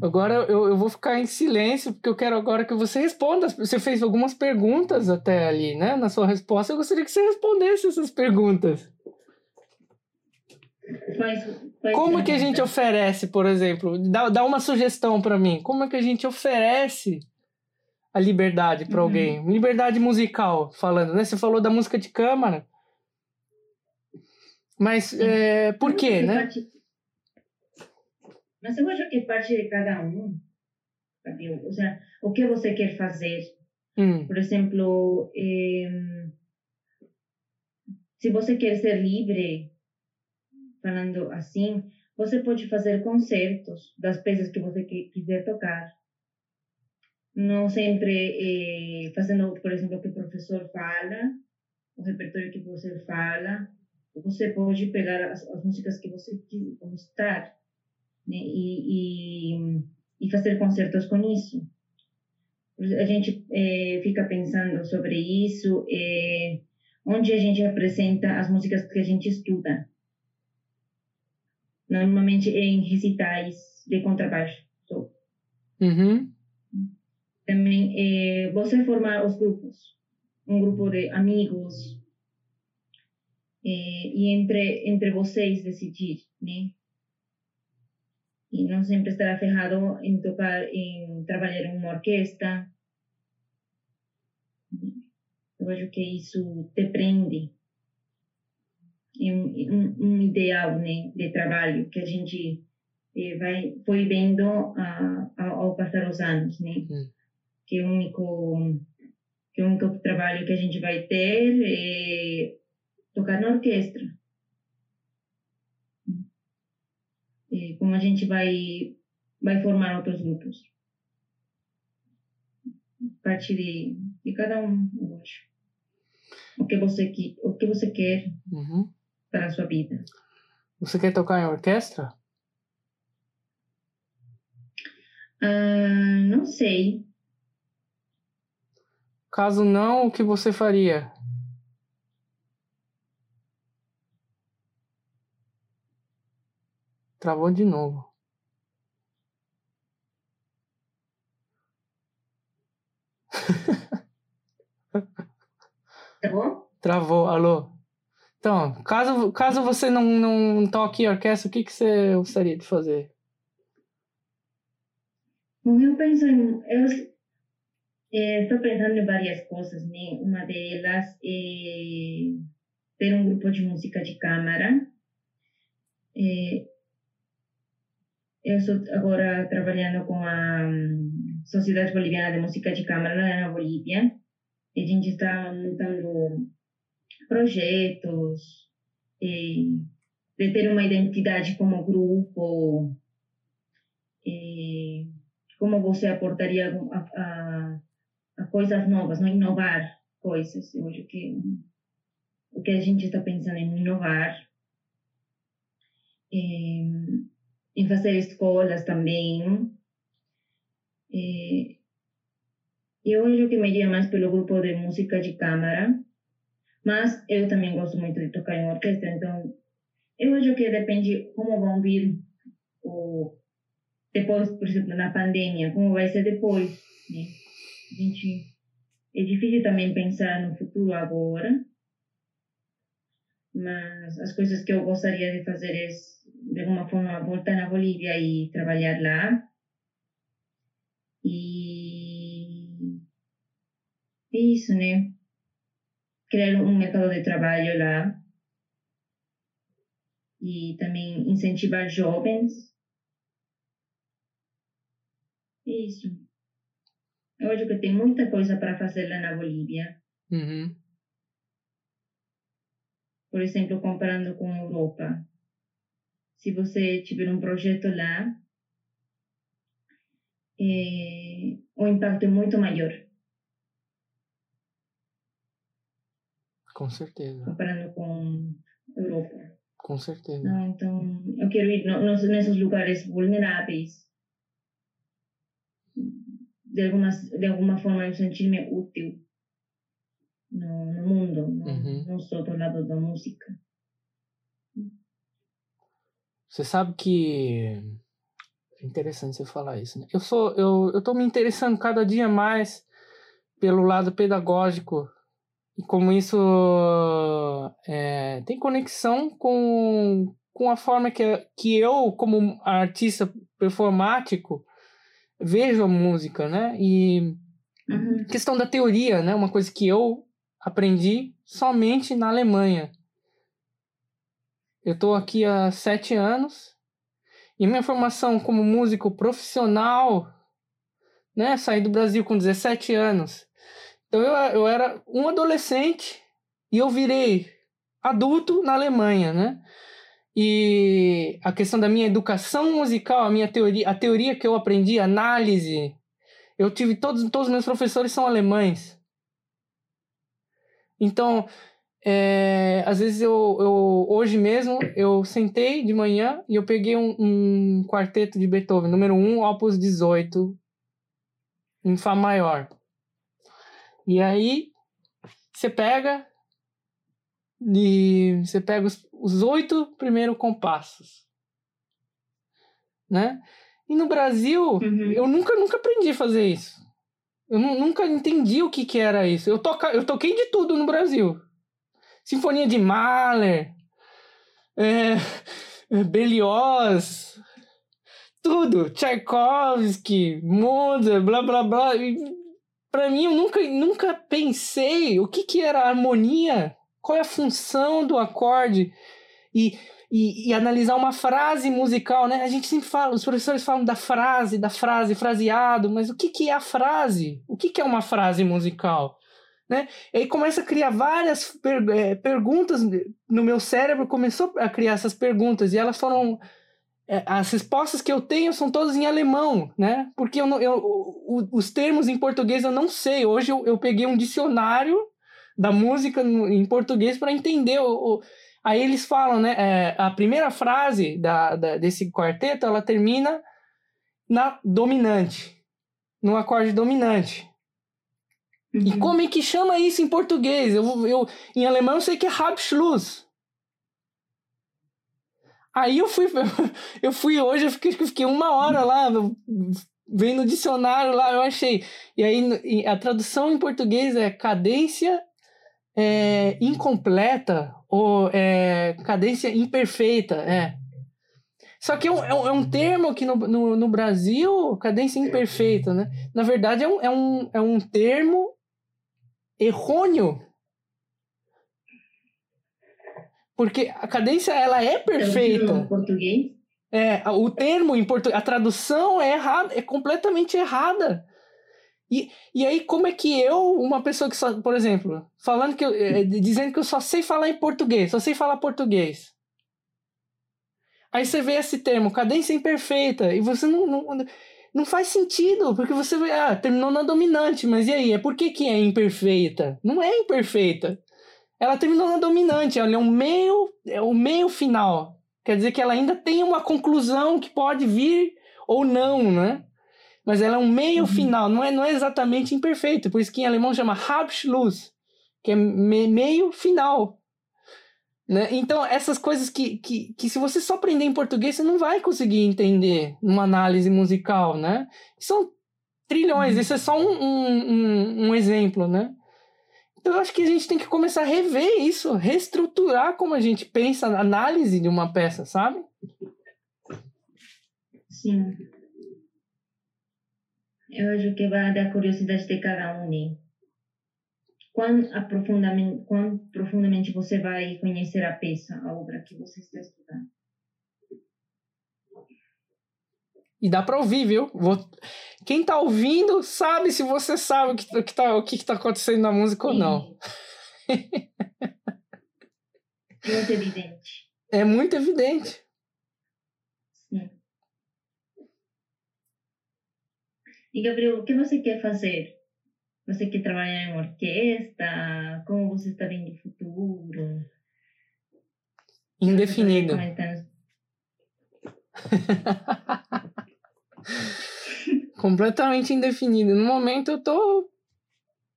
Agora eu, eu vou ficar em silêncio, porque eu quero agora que você responda. Você fez algumas perguntas até ali, né? Na sua resposta, eu gostaria que você respondesse essas perguntas. Como que a gente oferece, por exemplo? Dá, dá uma sugestão para mim. Como é que a gente oferece a liberdade para uhum. alguém? Liberdade musical, falando, né? Você falou da música de câmara. Mas é, por quê, né? Parte... Mas eu acho que parte de cada um, sabe? Ou seja, o que você quer fazer. Hum. Por exemplo, eh, se você quer ser livre, falando assim, você pode fazer concertos das peças que você quiser tocar. Não sempre eh, fazendo, por exemplo, o que o professor fala, o repertório que você fala. Você pode pegar as, as músicas que você gostar né? e, e, e fazer concertos com isso. A gente eh, fica pensando sobre isso, eh, onde a gente apresenta as músicas que a gente estuda normalmente em recitais de contrabaixo. Uhum. Também é, você formar os grupos, um grupo de amigos, é, e entre, entre vocês decidir, né? E não sempre estar aferrado em tocar, em trabalhar em uma orquestra. Eu acho que isso te prende um, um, ideal né, de trabalho que a gente e vai foi vendo a, a, ao passar os anos, né? Hum. Que o único que o único trabalho que a gente vai ter é tocar na orquestra. E como a gente vai vai formar outros grupos. Parte de, de cada um, eu acho. O que você, que- o que você quer Uhum. Para a sua vida. Você quer tocar em orquestra? Ah, não sei. Caso não, o que você faria? Travou de novo. Bom? Travou, alô? Então, caso, caso você não, não toque orquestra, o que, que você gostaria de fazer? Bom, eu penso em. Eu eh, estou pensando em várias coisas, né? Uma delas é ter um grupo de música de câmara. Eh, eu estou agora trabalhando com a hum, Sociedade Boliviana de Música de Câmara na Bolívia. E a gente está montando projetos de ter uma identidade como grupo. como você aportaria a, a, a coisas novas, não inovar coisas. Eu acho que o que a gente está pensando em inovar, em, em fazer escolas também. Eh, eu acho que me iria mais pelo grupo de música de câmara, mas eu também gosto muito de tocar em orquestra, então eu acho que depende como vão vir o depois, por exemplo, na pandemia, como vai ser depois, né? A gente é difícil também pensar no futuro agora, mas as coisas que eu gostaria de fazer é, de alguma forma, voltar na Bolívia e trabalhar lá. E é isso, né? Criar um método de trabalho lá. E também incentivar jovens É Isso. Eu acho que tem muita coisa para fazer lá na Bolívia. Uhum. Por exemplo, comparando com a Europa. Se você tiver um projeto lá, eh, o impacto é muito maior Com certeza, comparando com Europa. com certeza. Não, então, eu quero ir no, nos, nesses lugares vulneráveis. De, algumas, de alguma forma, eu sentir-me útil no, no mundo, não, Uhum. não só do lado da música. Você sabe que é interessante você falar isso, né? Eu sou eu eu tô me interessando cada dia mais pelo lado pedagógico e como isso é, tem conexão com com a forma que que eu como artista performático vejo a música, né? E Uhum. questão da teoria, né? Uma coisa que eu aprendi somente na Alemanha. Eu estou aqui há sete anos e minha formação como músico profissional, né? Saí do Brasil com 17 anos. Então eu, eu era um adolescente e eu virei adulto na Alemanha, né? E a questão da minha educação musical, a minha teoria, a teoria que eu aprendi, análise, eu tive todos, todos os meus professores são alemães. Então, é, às vezes eu, eu, hoje mesmo, eu sentei de manhã e eu peguei um, um quarteto de Beethoven, número 1, opus 18, em Fá maior. E aí, você pega e você pega os, os oito primeiros compassos, né? E no Brasil, Uhum. eu nunca, nunca aprendi a fazer isso. Eu nu- nunca entendi o que, que era isso. Eu, toca, eu toquei de tudo no Brasil. Sinfonia de Mahler, é, é, Berlioz, tudo. Tchaikovsky, Mozart, blá blá blá. E pra mim, eu nunca, nunca pensei o que, que era harmonia, qual é a função do acorde. e, e, e, analisar uma frase musical, né? A gente sempre fala, os professores falam da frase, da frase, fraseado, mas o que, que é a frase? O que, que é uma frase musical? Né? E aí começa a criar várias per é, perguntas no meu cérebro, começou a criar essas perguntas e elas foram as respostas que eu tenho são todas em alemão, né? Porque eu, não, eu os termos em português eu não sei. Hoje eu, eu peguei um dicionário da música em português para entender o, o, Aí eles falam, né? É, a primeira frase da, da, desse quarteto ela termina na dominante, no acorde dominante. Uhum. E como é que chama isso em português? Eu, eu, em alemão eu sei que é Halbschluss. Aí eu fui, eu fui hoje, eu fiquei, fiquei uma hora lá, vendo o dicionário lá, eu achei. E aí a tradução em português é cadência é, incompleta ou é, cadência imperfeita, é. Só que é um, é um termo que no, no, no, Brasil, cadência imperfeita, né? Na verdade, é um, é um, é um termo errôneo. Porque a cadência, ela é perfeita. Em português? É, o termo em português, a tradução é errada, é completamente errada. E, e aí, como é que eu, uma pessoa que só, por exemplo, falando que eu, é, dizendo que eu só sei falar em português, só sei falar português. Aí você vê esse termo, cadência imperfeita, e você não, não, não faz sentido, porque você vê, ah, terminou na dominante, mas e aí? É por que, que é imperfeita? Não é imperfeita. Ela terminou na dominante, ela é um meio, é o meio final. Quer dizer que ela ainda tem uma conclusão que pode vir ou não, né? mas ela é um meio uhum. final, não é, não é exatamente imperfeito, por isso que em alemão chama Halbschluss, que é me, meio final. Né? Então, essas coisas que, que, que se você só aprender em português, você não vai conseguir entender numa análise musical, né? São trilhões, uhum. isso é só um, um, um, um exemplo, né? Eu acho que a gente tem que começar a rever isso, reestruturar como a gente pensa na análise de uma peça, sabe? Sim. Eu acho que vai da curiosidade de cada um, né? Quão profundamente, quão profundamente você vai conhecer a peça, a obra que você está estudando. E dá para ouvir, viu? Vou... Quem tá ouvindo sabe se você sabe o que, o que, tá, o que, que tá acontecendo na música Sim. ou não. muito evidente. É muito evidente. E Gabriel, o que você quer fazer? Você quer trabalhar em orquestra? Como você está vendo o futuro? Indefinido. Completamente indefinido. No momento eu tô.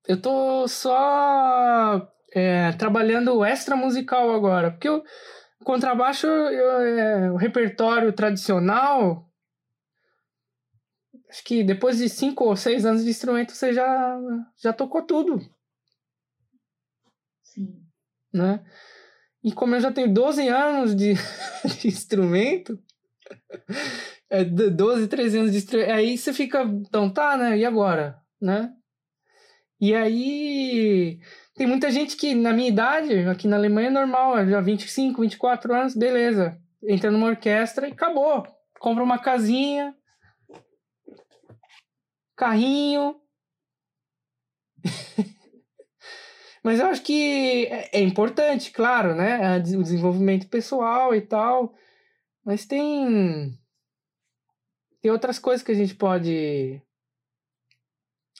Eu tô só é, trabalhando extra musical agora. Porque o contrabaixo, eu, é, o repertório tradicional acho que depois de cinco ou seis anos de instrumento você já, já tocou tudo. Sim. Né? E como eu já tenho 12 anos de, de instrumento, é 12, 13 anos de instrumento, aí você fica, então tá, né? E agora? Né? E aí tem muita gente que na minha idade, aqui na Alemanha é normal, já 25, 24 anos, beleza. Entra numa orquestra e acabou. Compra uma casinha, carrinho. Mas eu acho que é, é importante, claro, né? O desenvolvimento pessoal e tal. Mas tem. Tem outras coisas que a gente pode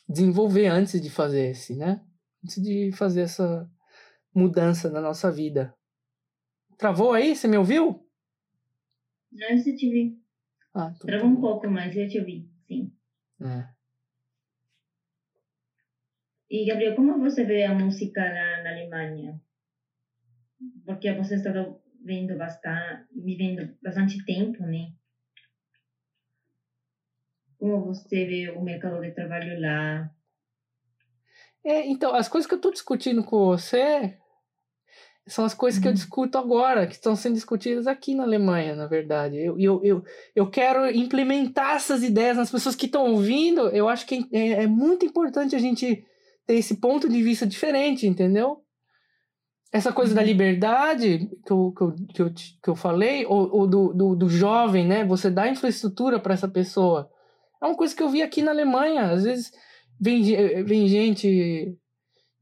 desenvolver antes de fazer esse, né? Antes de fazer essa mudança na nossa vida. Travou aí? Você me ouviu? Não, eu te vi. Ah, Travou um pouco, mas eu te ouvi, sim. É. E, Gabriel, como você vê a música na, na Alemanha? Porque você está vendo bastante, vivendo bastante tempo, né? Como você vê o mercado de trabalho lá? É, então, as coisas que eu estou discutindo com você são as coisas uhum. que eu uhum. discuto agora, que estão sendo discutidas aqui na Alemanha, na verdade. Eu, eu, eu, eu quero implementar essas ideias nas pessoas que estão ouvindo. Eu acho que é, é muito importante a gente ter esse ponto de vista diferente, entendeu? Essa coisa da liberdade que eu, que eu, que eu, que eu falei, ou, ou do, do, do, jovem, né? Você dá infraestrutura para essa pessoa. É uma coisa que eu vi aqui na Alemanha. Às vezes vem, vem gente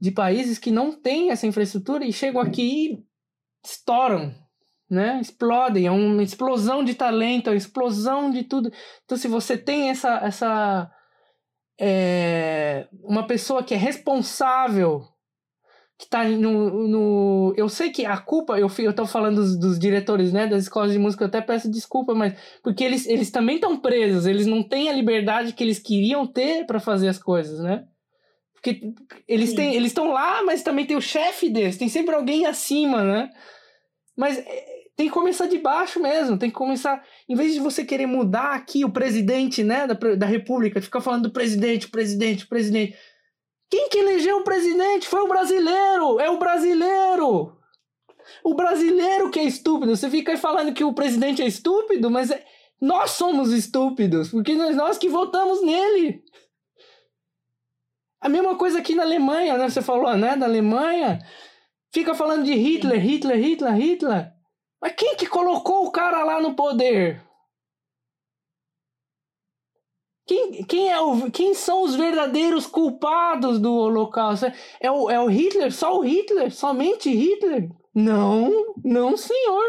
de países que não têm essa infraestrutura e chegam aqui e estouram, né? Explodem. É uma explosão de talento, é uma explosão de tudo. Então, se você tem essa. essa é, uma pessoa que é responsável que tá no, no. Eu sei que a culpa, eu, eu tô falando dos, dos diretores, né, das escolas de música, eu até peço desculpa, mas. Porque eles, eles também estão presos, eles não têm a liberdade que eles queriam ter para fazer as coisas, né? Porque eles têm, eles estão lá, mas também tem o chefe deles, tem sempre alguém acima, né? Mas é, tem que começar de baixo mesmo, tem que começar. Em vez de você querer mudar aqui o presidente, né, da, da república, ficar falando do presidente, presidente, presidente quem que elegeu o presidente? Foi o brasileiro! É o brasileiro! O brasileiro que é estúpido. Você fica aí falando que o presidente é estúpido, mas é... nós somos estúpidos, porque nós, nós que votamos nele. A mesma coisa aqui na Alemanha, né? Você falou, né? Da Alemanha. Fica falando de Hitler, Hitler, Hitler, Hitler. Mas quem que colocou o cara lá no poder? Quem, quem, é o, quem são os verdadeiros culpados do Holocausto? É o, é o Hitler? Só o Hitler? Somente Hitler? Não, não, senhor.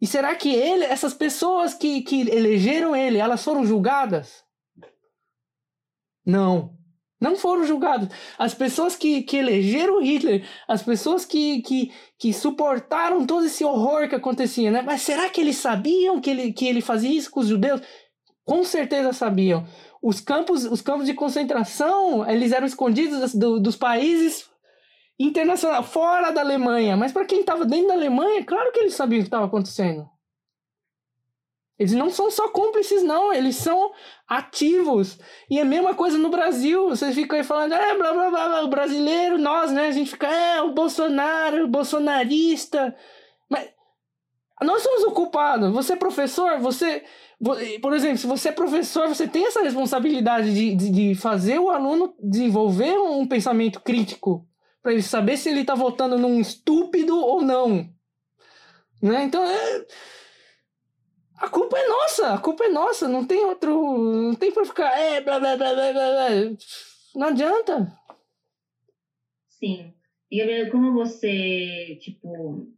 E será que ele, essas pessoas que, que elegeram ele, elas foram julgadas? Não não foram julgados. As pessoas que, que elegeram Hitler, as pessoas que, que, que suportaram todo esse horror que acontecia, né? Mas será que eles sabiam que ele, que ele fazia isso com os judeus? Com certeza sabiam. Os campos, os campos de concentração, eles eram escondidos do, dos países internacionais, fora da Alemanha. Mas para quem estava dentro da Alemanha, claro que eles sabiam o que estava acontecendo. Eles não são só cúmplices, não, eles são ativos. E é a mesma coisa no Brasil. Vocês ficam aí falando, é, blá, blá, blá, blá, o brasileiro, nós, né? A gente fica, é, o Bolsonaro, o bolsonarista. Mas nós somos o culpado. Você é professor, você. Por exemplo, se você é professor, você tem essa responsabilidade de, de, de fazer o aluno desenvolver um pensamento crítico para ele saber se ele está votando num estúpido ou não. Né? Então, é a culpa é nossa, a culpa é nossa, não tem outro. Não tem pra ficar. É, blá blá blá blá blá. Não adianta. Sim. E Gabriel, como você, tipo,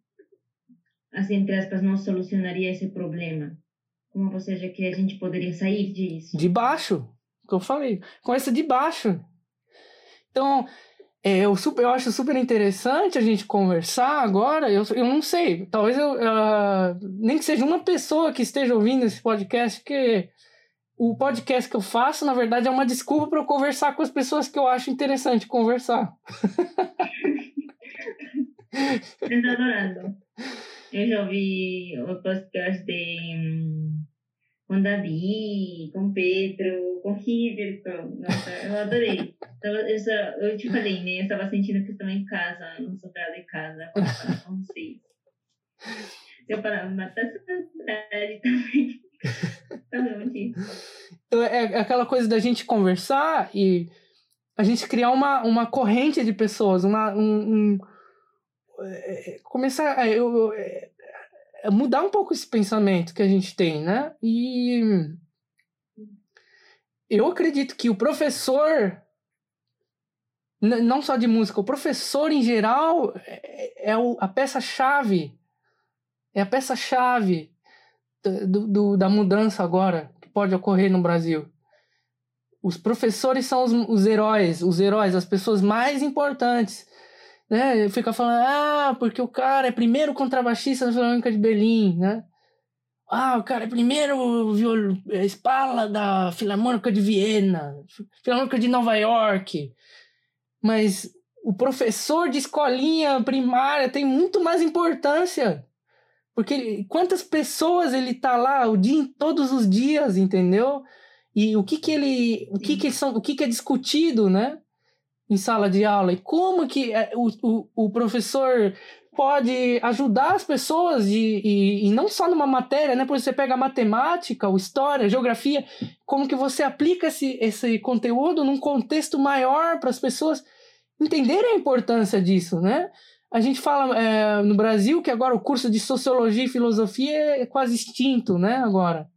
assim, entre aspas, não solucionaria esse problema? Como você acha que a gente poderia sair disso? De baixo, que eu falei. Começa de baixo. Então, eu, super, eu acho super interessante a gente conversar agora. Eu, eu não sei, talvez eu, uh, nem que seja uma pessoa que esteja ouvindo esse podcast, que o podcast que eu faço, na verdade, é uma desculpa para eu conversar com as pessoas que eu acho interessante conversar. Estou adorando. Eu já ouvi o podcast de hum, com Davi, com Pedro, com Riverton. Nossa, eu adorei. Eu, só, eu te falei, né? Eu estava sentindo que estava em casa, no sofá de casa, com vocês. Eu falava, matar essa saudade também. Então, é, é aquela coisa da gente conversar e a gente criar uma, uma corrente de pessoas, uma, um, um é, começar. Eu, eu, é, é mudar um pouco esse pensamento que a gente tem, né? E eu acredito que o professor, não só de música, o professor em geral é, é a peça-chave, é a peça-chave do, do, da mudança agora que pode ocorrer no Brasil. Os professores são os, os heróis, os heróis, as pessoas mais importantes né? Fica falando, ah, porque o cara é primeiro contrabaixista da Filarmônica de Berlim, né? Ah, o cara é primeiro viol... É, espala da Filarmônica de Viena, Filarmônica de Nova York. Mas o professor de escolinha primária tem muito mais importância. Porque quantas pessoas ele tá lá o dia, todos os dias, entendeu? E o que que ele, o que que são, o que que é discutido, né? Em sala de aula e como que é, o, o, o professor pode ajudar as pessoas e, e, e, não só numa matéria, né? Porque você pega matemática, história, geografia, como que você aplica esse, esse conteúdo num contexto maior para as pessoas entenderem a importância disso, né? A gente fala é, no Brasil que agora o curso de sociologia e filosofia é quase extinto, né? Agora.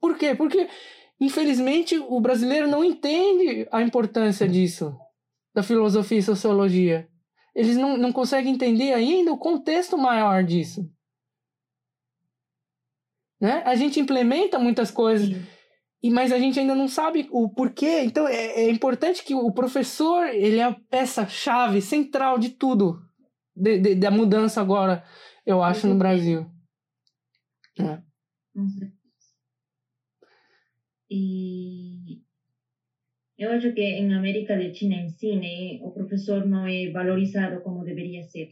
Por quê? Porque, infelizmente, o brasileiro não entende a importância disso, da filosofia e sociologia. Eles não, não conseguem entender ainda o contexto maior disso. Né? A gente implementa muitas coisas, e, mas a gente ainda não sabe o porquê. Então é, é importante que o professor ele é a peça-chave central de tudo, de, de, da mudança agora, eu acho, no Brasil. É. E eu acho que em América Latina em si, né, o professor não é valorizado como deveria ser.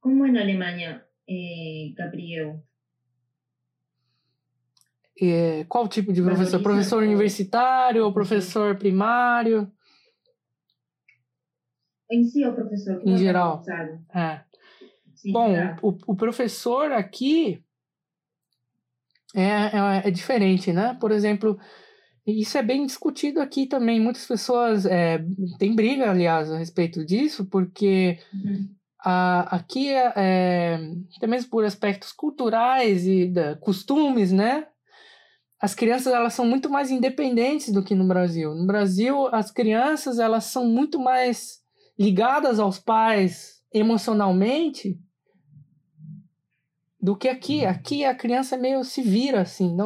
Como é na Alemanha, eh, Gabriel? É, qual tipo de professor? Professor universitário ou professor primário? Em si, o professor. Em geral. É. Sim, Bom, o, o professor aqui é, é, é, diferente, né? Por exemplo, isso é bem discutido aqui também. Muitas pessoas é, têm briga, aliás, a respeito disso, porque uhum. a, aqui, é, é, até mesmo por aspectos culturais e da, costumes, né? as crianças elas são muito mais independentes do que no Brasil. No Brasil, as crianças elas são muito mais ligadas aos pais emocionalmente do que aqui. Aqui a criança meio se vira assim,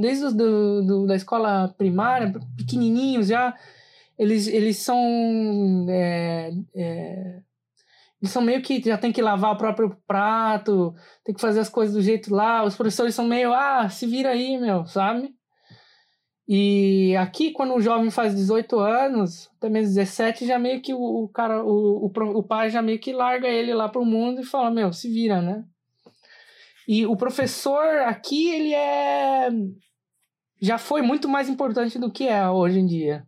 desde do, do, da escola primária, pequenininhos já, eles, eles são é, é, eles são meio que já tem que lavar o próprio prato, tem que fazer as coisas do jeito lá. Os professores são meio, ah, se vira aí, meu, sabe? E aqui, quando o jovem faz 18 anos, até mesmo 17, já meio que o, o cara, o, o, o, pai já meio que larga ele lá pro mundo e fala, meu, se vira, né? E o professor aqui, ele é. Já foi muito mais importante do que é hoje em dia.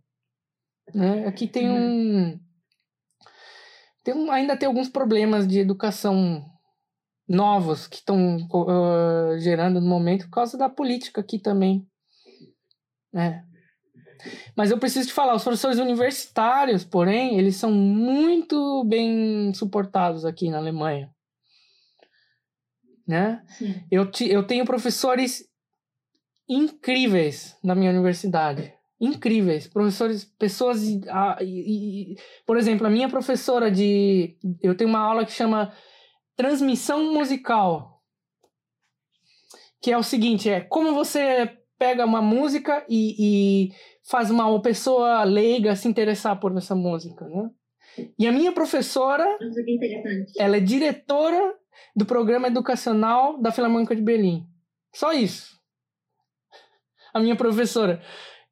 Né? Aqui tem uhum. um tem um, ainda tem alguns problemas de educação novos que estão uh, gerando no momento por causa da política aqui também. É. Mas eu preciso te falar, os professores universitários, porém, eles são muito bem suportados aqui na Alemanha. Né? Eu, te, eu tenho professores incríveis na minha universidade incríveis, professores, pessoas, a, e, e, por exemplo, a minha professora de, eu tenho uma aula que chama transmissão musical, que é o seguinte, é como você pega uma música e, e faz uma pessoa leiga se interessar por essa música, né? E a minha professora, ela é diretora do programa educacional da Filarmônica de Berlim. Só isso. A minha professora.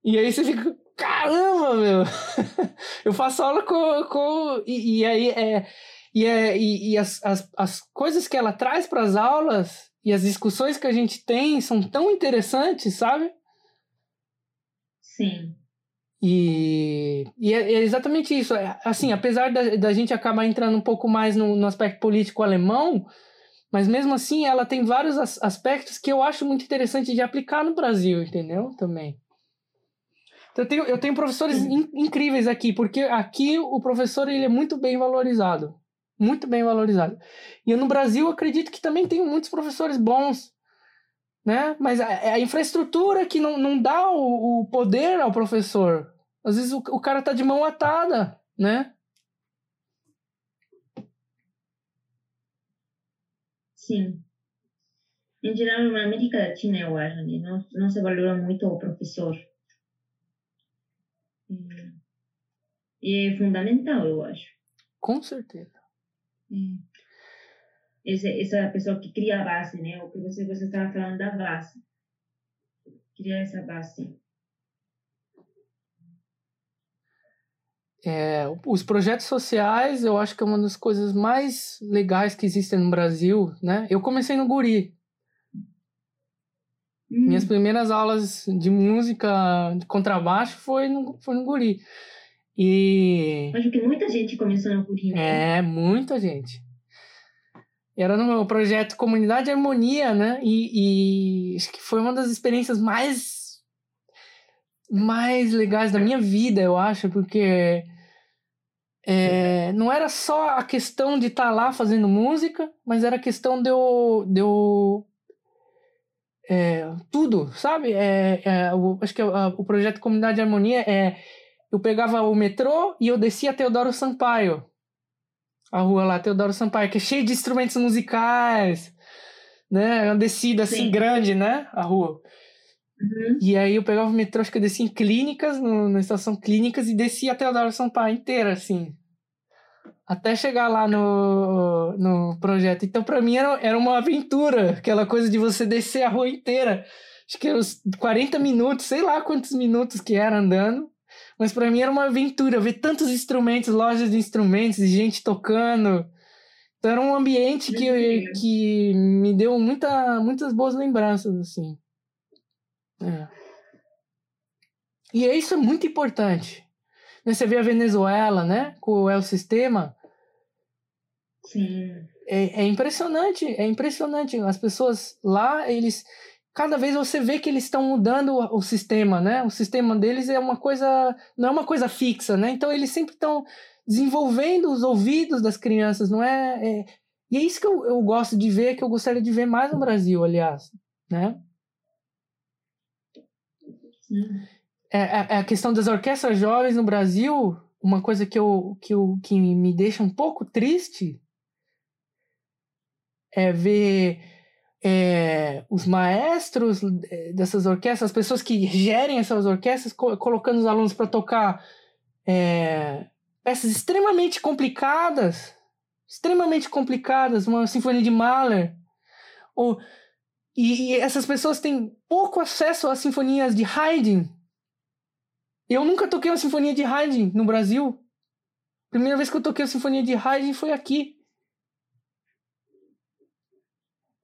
E aí você fica, caramba, meu! eu faço aula com. com e, e aí é. E, é, e, e as, as, as coisas que ela traz para as aulas e as discussões que a gente tem são tão interessantes, sabe? Sim. E, e é, é, exatamente isso. É, assim, apesar da, da gente acabar entrando um pouco mais no, no aspecto político alemão, mas mesmo assim ela tem vários as, aspectos que eu acho muito interessante de aplicar no Brasil, entendeu? Também. Então, eu tenho, eu tenho professores in, incríveis aqui, porque aqui o professor ele é muito bem valorizado. Muito bem valorizado. E eu, no Brasil acredito que também tenho muitos professores bons, né? Mas a, a infraestrutura que não, não dá o, o poder ao professor. Às vezes o, o cara tá de mão atada, né? Sim. Em geral, na América Latina, eu acho, né? não, não se valora muito o professor. E é fundamental, eu acho. Com certeza. É. Essa, essa pessoa que cria a base, né? O que você, você estava falando da base. Criar essa base. É, os projetos sociais, eu acho que é uma das coisas mais legais que existem no Brasil, né? Eu comecei no Guri. Hum. Minhas primeiras aulas de música de contrabaixo foi no, foi no Guri. E. Acho que muita gente começou no Guri. Né? É, muita gente. Era no meu projeto Comunidade Harmonia, né? E, e acho que foi uma das experiências mais mais legais da minha vida, eu acho, porque é, não era só a questão de estar tá lá fazendo música, mas era a questão de eu, de eu é, tudo, sabe? É, é, o, acho que a, o projeto Comunidade de Harmonia é. Eu pegava o metrô e eu descia Teodoro Sampaio. A rua lá, Teodoro Sampaio, que é cheio de instrumentos musicais, né? Uma descida assim Sim. grande, né? A rua. Uhum. E aí eu pegava o metrô, acho que eu descia em clínicas, no, na estação clínicas, e descia até o Teodoro Sampaio inteira, assim. Até chegar lá no, no projeto. Então, para mim, era, era uma aventura. Aquela coisa de você descer a rua inteira. Acho que era uns 40 minutos, sei lá quantos minutos que era andando. Mas para mim era uma aventura ver tantos instrumentos, lojas de instrumentos, gente tocando. Então era um ambiente que, que me deu muita, muitas boas lembranças, assim. É. E isso é muito importante. Né, você vê a Venezuela, né? Com o El Sistema. Sim. É, é impressionante, é impressionante. As pessoas lá, eles cada vez você vê que eles estão mudando o, sistema, né? O sistema deles é uma coisa, não é uma coisa fixa, né? Então eles sempre estão desenvolvendo os ouvidos das crianças, não é, é... E é isso que eu, eu gosto de ver, que eu gostaria de ver mais no Brasil, aliás, né? É, é, é, a questão das orquestras jovens no Brasil, uma coisa que, eu, que, eu, que me deixa um pouco triste é ver é, os maestros é, dessas orquestras, as pessoas que gerem essas orquestras, co colocando os alunos para tocar é, peças extremamente complicadas, extremamente complicadas, uma sinfonia de Mahler, ou e, e essas pessoas têm pouco acesso às sinfonias de Haydn. Eu nunca toquei uma sinfonia de Haydn no Brasil. Primeira vez que eu toquei a sinfonia de Haydn foi aqui.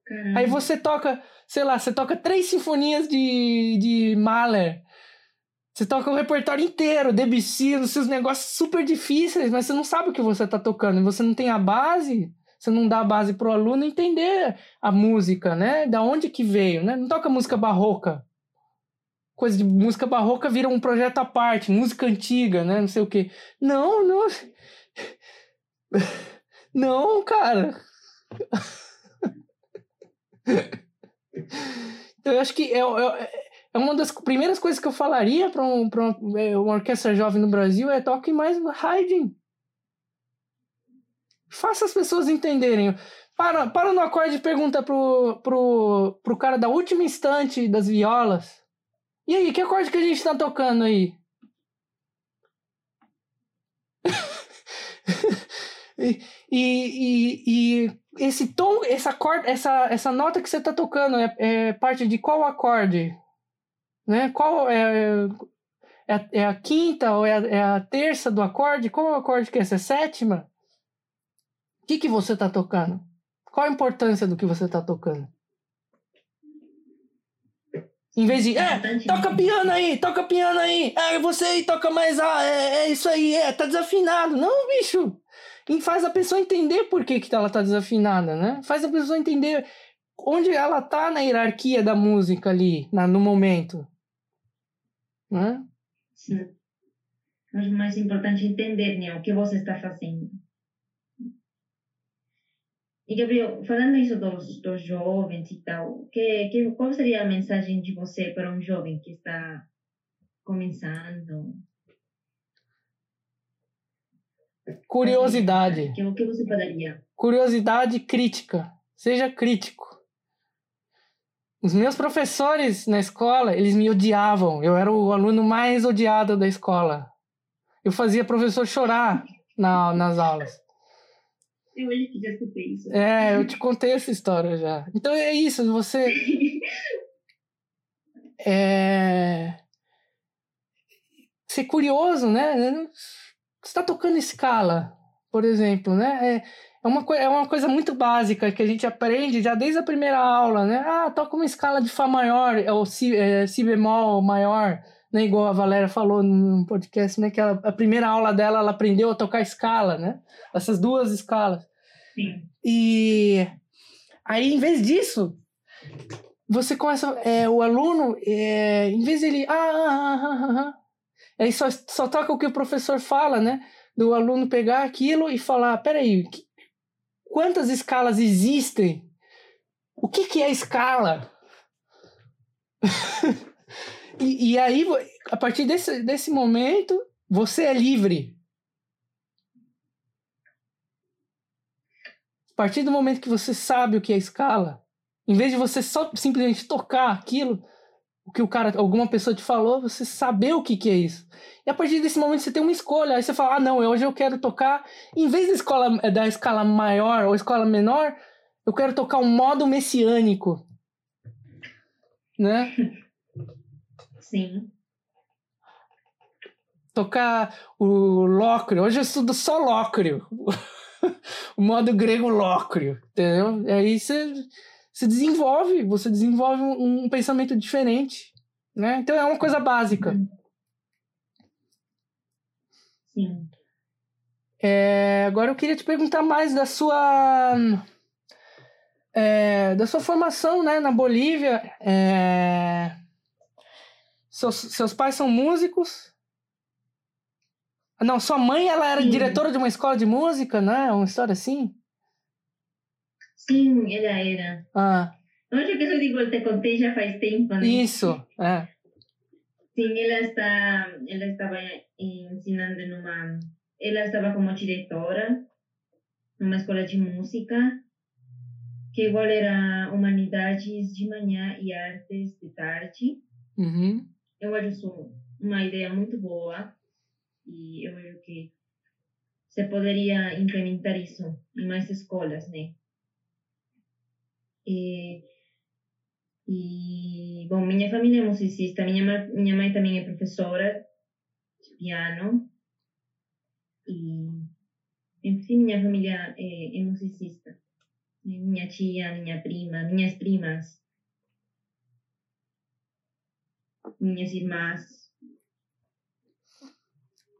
Caramba. Aí você toca, sei lá, você toca três sinfonias de, de Mahler. Você toca o repertório inteiro, Debussy, os seus negócios super difíceis, mas você não sabe o que você está tocando. Você não tem a base. Você não dá a base para o aluno entender a música, né? Da onde que veio, né? Não toca música barroca. Coisa de música barroca vira um projeto à parte, música antiga, né? Não sei o quê. Não, não. Não, cara. Então, eu acho que é, é, é, uma das primeiras coisas que eu falaria para um, uma, é, uma orquestra jovem no Brasil é toque mais Haydn. Faça as pessoas entenderem. Para, para no acorde e pergunta pro, pro, pro cara da última instante das violas. E aí, que acorde que a gente tá tocando aí? e, e, e, esse tom, essa, corda, essa, essa nota que você tá tocando é, é parte de qual acorde? Né? Qual é, é, é a quinta ou é a, é a terça do acorde? Qual é acorde que é essa? É sétima? O que, que você está tocando? Qual a importância do que você está tocando? Em vez de, é, toca piano aí, toca piano aí, é, você aí toca mais, ah, é, é isso aí, é, tá desafinado. Não, bicho. E faz a pessoa entender por que, que ela tá desafinada, né? Faz a pessoa entender onde ela tá na hierarquia da música ali, na, no momento. Né? Sim. Mas o mais importante é entender, né, o que você está fazendo. E Gabriel, falando isso dos, dos jovens e tal, que, que, qual seria a mensagem de você para um jovem que está começando? Curiosidade. Que, o que você poderia? Curiosidade crítica. Seja crítico. Os meus professores na escola, eles me odiavam. Eu era o aluno mais odiado da escola. Eu fazia professor chorar na, nas aulas. Eu hoje que já escutei isso. É, eu te contei essa história já. Então é isso, você. é. Ser curioso, né? Você está tocando escala, por exemplo, né? É, é, uma, é uma coisa muito básica que a gente aprende já desde a primeira aula, né? Ah, toca uma escala de Fá maior, ou si, é, si bemol maior, né? Igual a Valéria falou no podcast, né? Que ela, a primeira aula dela, ela aprendeu a tocar escala, né? Essas duas escalas. Sim. E aí, em vez disso, você começa, é, o aluno, é, em vez de ele, ah, ah, ah, ah, ah, aí só, só toca o que o professor fala, né? do aluno pegar aquilo e falar, peraí, quantas escalas existem? O que, que é escala? e, e aí, a partir desse, desse momento, você é livre. A partir do momento que você sabe o que é escala, em vez de você só simplesmente tocar aquilo, o que o cara, alguma pessoa te falou, você saber o que, que é isso. E a partir desse momento você tem uma escolha. Aí você fala, ah, não, hoje eu quero tocar, em vez da escola da escala maior ou escola menor, eu quero tocar um modo messiânico. Né? Sim. Tocar o lócrio. Hoje eu estudo só lócrio. o modo grego lócrio. Entendeu? Aí você se desenvolve, você desenvolve um, um pensamento diferente, né? Então é uma coisa básica. Uhum. Sim. É, agora eu queria te perguntar mais da sua é, da sua formação, né, na Bolívia. É, seus, seus pais são músicos? Não, sua mãe ela era Sim. diretora de uma escola de música, né? Uma história assim. Sim, ela era. Ah. Acho que eu digo, te contei já faz tempo, né? Isso, é. Sim, ela está, ela estava ensinando numa, ela estava como diretora numa escola de música que igual era humanidades de manhã e artes de tarde. Uhum. Eu acho uma ideia muito boa e eu acho que você poderia implementar isso em mais escolas, né? E, e bom, minha família é musicista, minha, minha mãe também é professora de piano. E, enfim, minha família é, é musicista. Minha tia, minha prima, minhas primas, minhas irmãs,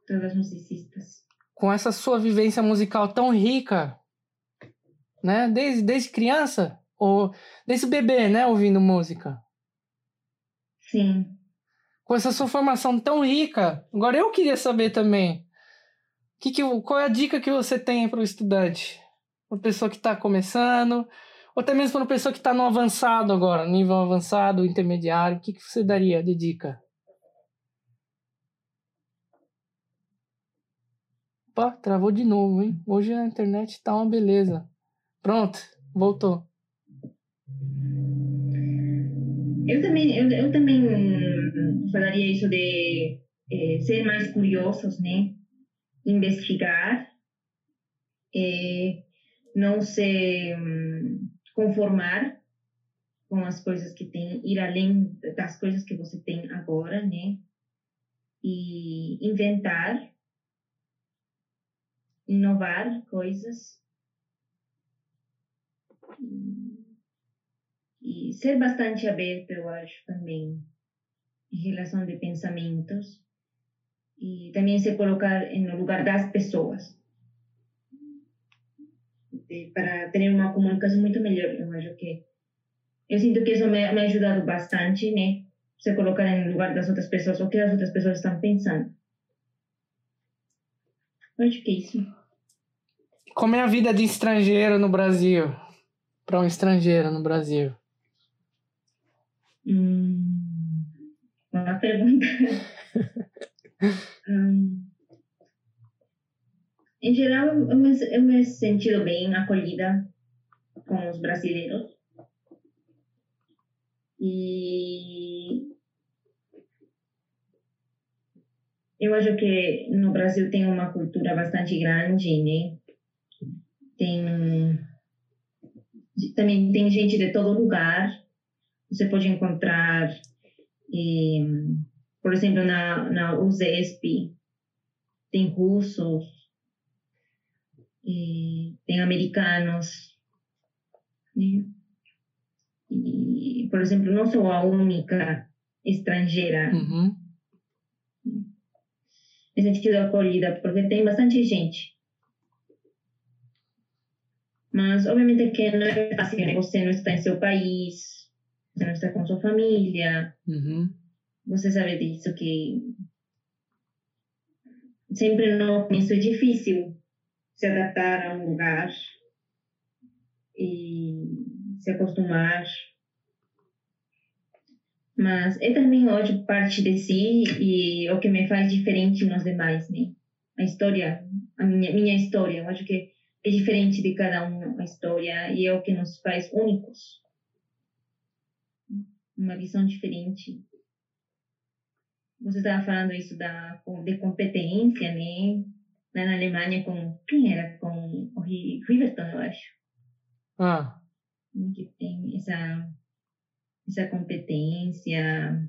todas musicistas. Com essa sua vivência musical tão rica, né? Desde, desde criança, ou desse bebê, né, ouvindo música. Sim. Com essa sua formação tão rica, agora eu queria saber também, que que, qual é a dica que você tem para o estudante? Uma pessoa que está começando, ou até mesmo para uma pessoa que está no avançado agora, nível avançado, intermediário, o que, que você daria de dica? Opa, travou de novo, hein? Hoje a internet tá uma beleza. Pronto, voltou. Eu também, eu, eu também falaria isso de é, ser mais curiosos, né? Investigar, é, não se um, conformar com as coisas que tem, ir além das coisas que você tem agora, né? E inventar, inovar coisas. E ser bastante aberto, eu acho, também, em relação de pensamentos. E também se colocar no lugar das pessoas. Para ter uma comunicação muito melhor, eu acho que. Eu sinto que isso me, me ajudado bastante, né? Se colocar no lugar das outras pessoas, o que as outras pessoas estão pensando. Eu acho que é isso. Como é a vida de estrangeiro no Brasil? Para um estrangeiro no Brasil? Hum, uma pergunta. hum, em geral, eu me, eu me senti bem acolhida com os brasileiros. E eu acho que no Brasil tem uma cultura bastante grande, né? Tem também tem gente de todo lugar você pode encontrar, eh, por exemplo, na, na USESP, tem russos, eh, tem americanos, né? E, por exemplo, não sou a única estrangeira. Uhum. Me sentido acolhida, porque tem bastante gente. Mas, obviamente, que não é fácil, né? você não está em seu país, não está com sua família. Uhum. Você sabe disso que sempre no começo é difícil se adaptar a um lugar e se acostumar. Mas é também hoje parte de si e o que me faz diferente nos demais, né? A história, a minha, minha história, eu acho que é diferente de cada um a história e é o que nos faz únicos. Uma visão diferente. Você estava falando isso da, de competência, né? Lá na Alemanha, com. Quem era? Com o Riverton, eu acho. Ah. Que tem essa, essa competência.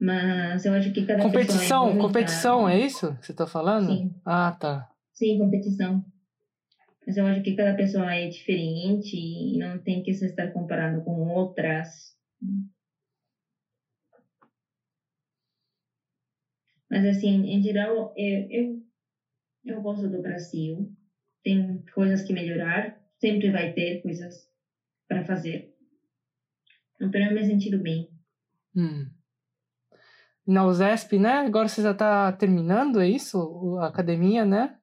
Mas eu acho que cada competição, pessoa é competição, é isso que você está falando? Sim. Ah, tá. Sim, competição. Mas eu acho que cada pessoa é diferente e não tem que se estar comparando com outras. Mas, assim, em geral, eu, eu, eu gosto do Brasil. Tem coisas que melhorar, sempre vai ter coisas para fazer. Então, eu me sentido bem. Hum. Na USESP, né? Agora você já está terminando, é isso? A academia, né?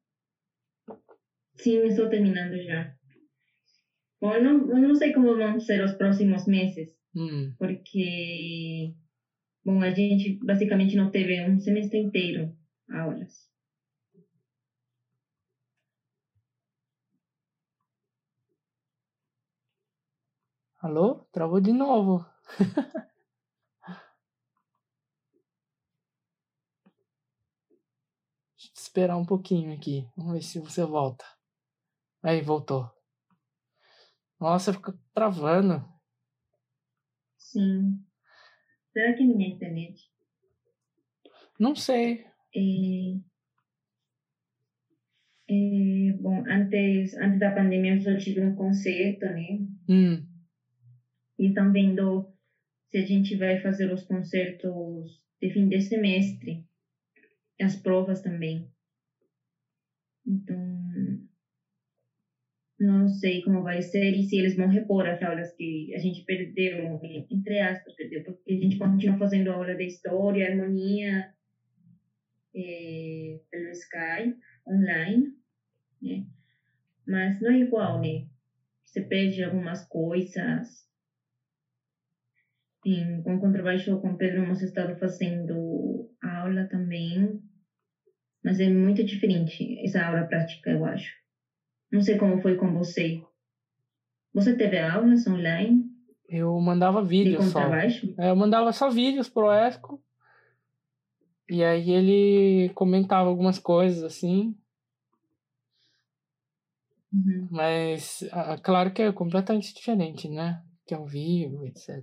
Sim, estou terminando já. Bom, eu não, eu não sei como vão ser os próximos meses, hum. porque Bom, a gente basicamente não teve um semestre inteiro aulas. Alô? Travou de novo. Deixa eu esperar um pouquinho aqui. Vamos ver se você volta. Aí, voltou. Nossa, fica travando. Sim. Será que minha internet? Não sei. É, é, bom, antes, antes da pandemia eu só tive um concerto, né? Hum. E estão vendo se a gente vai fazer os concertos de fim de semestre. As provas também. Então, não sei como vai ser e se eles vão repor as aulas que a gente perdeu, entre aspas, perdeu, porque a gente continua fazendo aula de história, harmonia, é, pelo Skype, online, né? Mas não é igual, né? Você perde algumas coisas. Com contrabaixo com Pedro hemos estado fazendo aula também, mas é muito diferente essa aula prática, eu acho. Não sei como foi com você. Você teve aulas online? Eu mandava vídeos só. É, eu mandava só vídeos pro Esco. E aí ele comentava algumas coisas assim. Uhum. Mas, claro que é completamente diferente, né? Que é ao vivo, etc.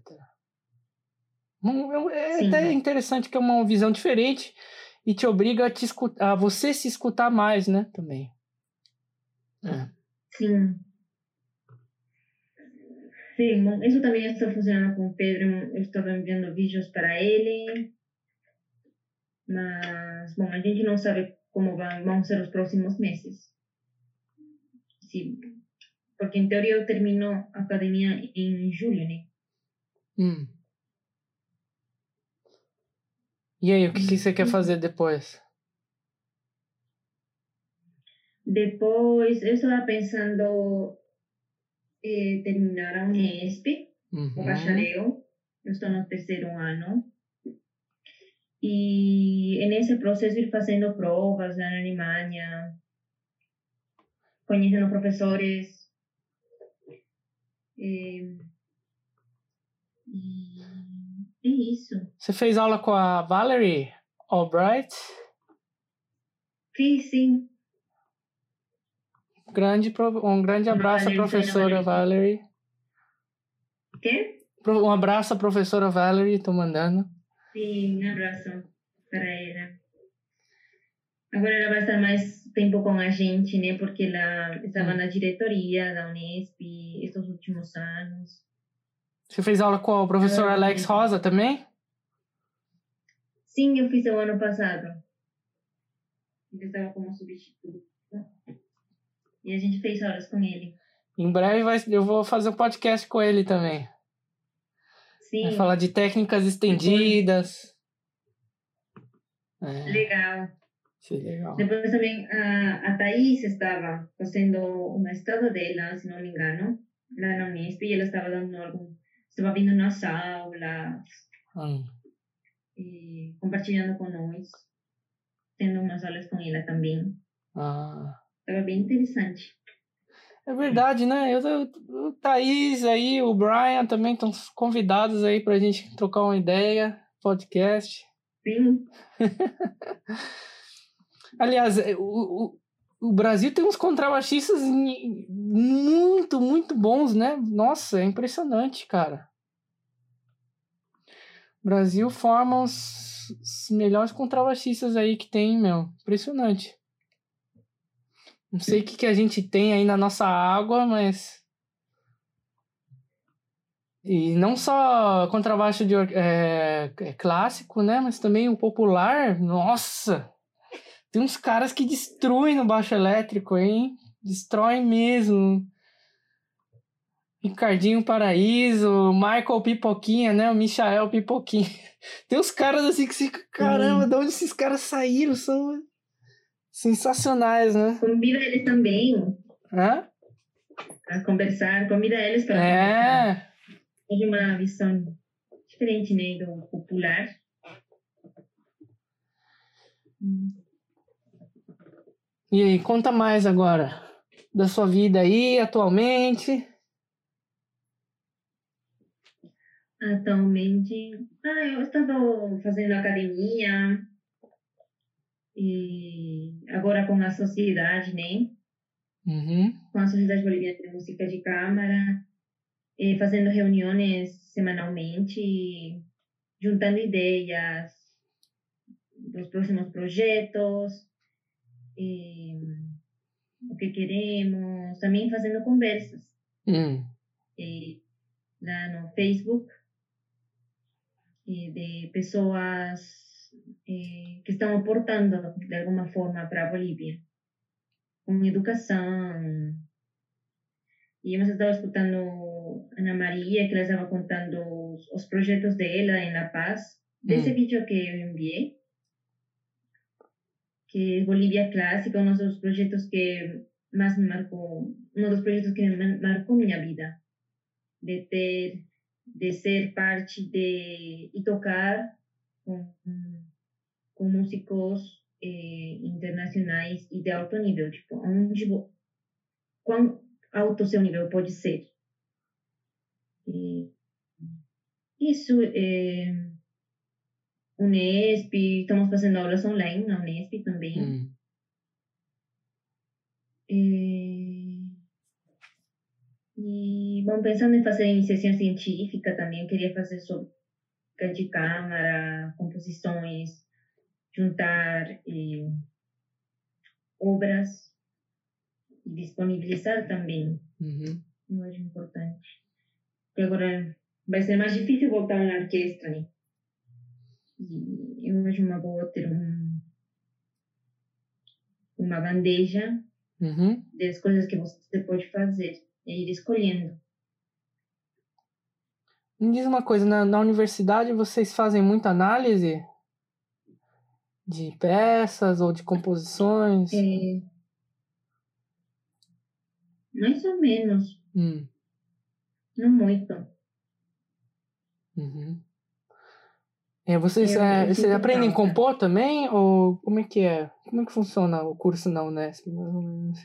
É Sim. até interessante que é uma visão diferente e te obriga a, te escutar, a você se escutar mais, né? Também. Sim. Sim, bom, isso também está funcionando com o Pedro. Eu estou enviando vídeos para ele. Mas, bom, a gente não sabe como vão, vão ser os próximos meses. Sim. Porque, em teoria, eu termino a academia em julho, né? Hum. E aí, o que, que você quer fazer depois? Depois, eu estava pensando em terminar a Unesp, uhum. o bacharel. Eu estou no terceiro ano. E nesse processo ir fazendo provas na Alemanha, conhecendo professores. E, e é isso. Você fez aula com a Valerie Albright? Fiz, sim grande, um grande abraço à professora Valerie. Quê? Um abraço à professora Valerie, tô mandando. Sim, um abraço para ela. Agora ela vai estar mais tempo com a gente, né? Porque ela estava na diretoria da Unesp estes últimos anos. Você fez aula com o professor Alex Rosa também? Sim, eu fiz o ano passado. Ele estava como substituto. E a gente fez horas com ele. Em breve vai, eu vou fazer um podcast com ele também. Sim. Vai falar de técnicas estendidas. É. Legal. Sim, legal. Depois também a, a Thaís estava fazendo o mestrado dela, se não me engano, lá na Unesp, e ela estava dando algum, estava vindo nas aulas, Hum. e compartilhando com nós, tendo umas aulas com ela também. Ah. Estava bem interessante. É verdade, né? Eu, eu, o Thaís aí, o Brian também estão convidados aí pra gente trocar uma ideia, podcast. Sim, Aliás, é, o, o, o Brasil tem uns contrabaixistas muito, muito bons, né? Nossa, é impressionante, cara. O Brasil forma os, os melhores contrabaixistas aí que tem, meu. Impressionante. Não sei o que, que a gente tem aí na nossa água, mas. E não só contrabaixo de, é, é clássico, né? Mas também o popular. Nossa! Tem uns caras que destruem no baixo elétrico, hein? Destroem mesmo. Ricardinho Paraíso, Michael Pipoquinha, né? O Michael Pipoquinha. Tem uns caras assim que se. Caramba, de onde esses caras saíram? São sensacionais, né? convida eles também Hã? a conversar, convida eles para conversar. É. Tem uma visão diferente, né, do popular. E aí, conta mais agora da sua vida aí, atualmente. Atualmente, ah, eu estava fazendo academia e agora com a sociedade, né? Uhum. Com a Sociedade Boliviana de Música de Câmara, eh, fazendo reuniões semanalmente, juntando ideias dos próximos projetos, o que queremos, também fazendo conversas Hum. eh, lá no Facebook de pessoas eh, que estão aportando de alguma forma para a Bolívia, com educação. E hemos estado escutando Ana Maria, que ela estava contando os, os projetos dela em La Paz, desse Hum. vídeo que eu enviei, que é Bolívia Clássica, um dos projetos que mais me marcou, um dos projetos que me marcou minha vida de ter, de ser parte de e tocar com, com músicos eh, internacionais e de alto nível, tipo, onde quão alto seu nível pode ser. E isso, eh, Unesp, estamos fazendo aulas online na Unesp também. Hum. Eh, E, bom, pensando em fazer iniciação científica também, eu queria fazer sobre de câmara, composições, juntar eh, obras e disponibilizar também. Uhum. Eu acho importante. Porque agora vai ser mais difícil voltar na orquestra, né? E eu acho uma boa ter um, uma bandeja Uhum. das coisas que você pode fazer e ir escolhendo. Me diz uma coisa, na, na universidade vocês fazem muita análise de peças ou de composições? É, mais ou menos, Hum. não muito. Uhum. É, vocês, Eu- é, eu vocês aprendem a compor também? Ou como é que é? Como é que funciona o curso na Unesp? mais ou menos?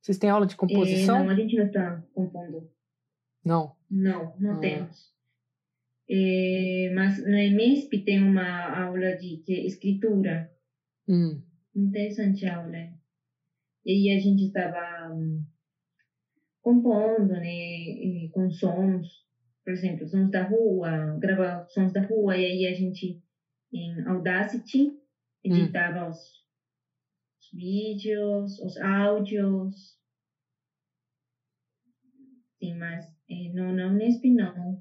Vocês têm aula de É, composição? não, a gente não está compondo. Não. Não, não Ah. temos. É, mas na MESP tem uma aula de que é escritura. Hum. Interessante a aula. E aí a gente estava hum, compondo, né, com sons, por exemplo, sons da rua, gravar sons da rua, e aí a gente, em Audacity, editava os, os vídeos, os áudios. Sim, mas eh, não, não Unesp não.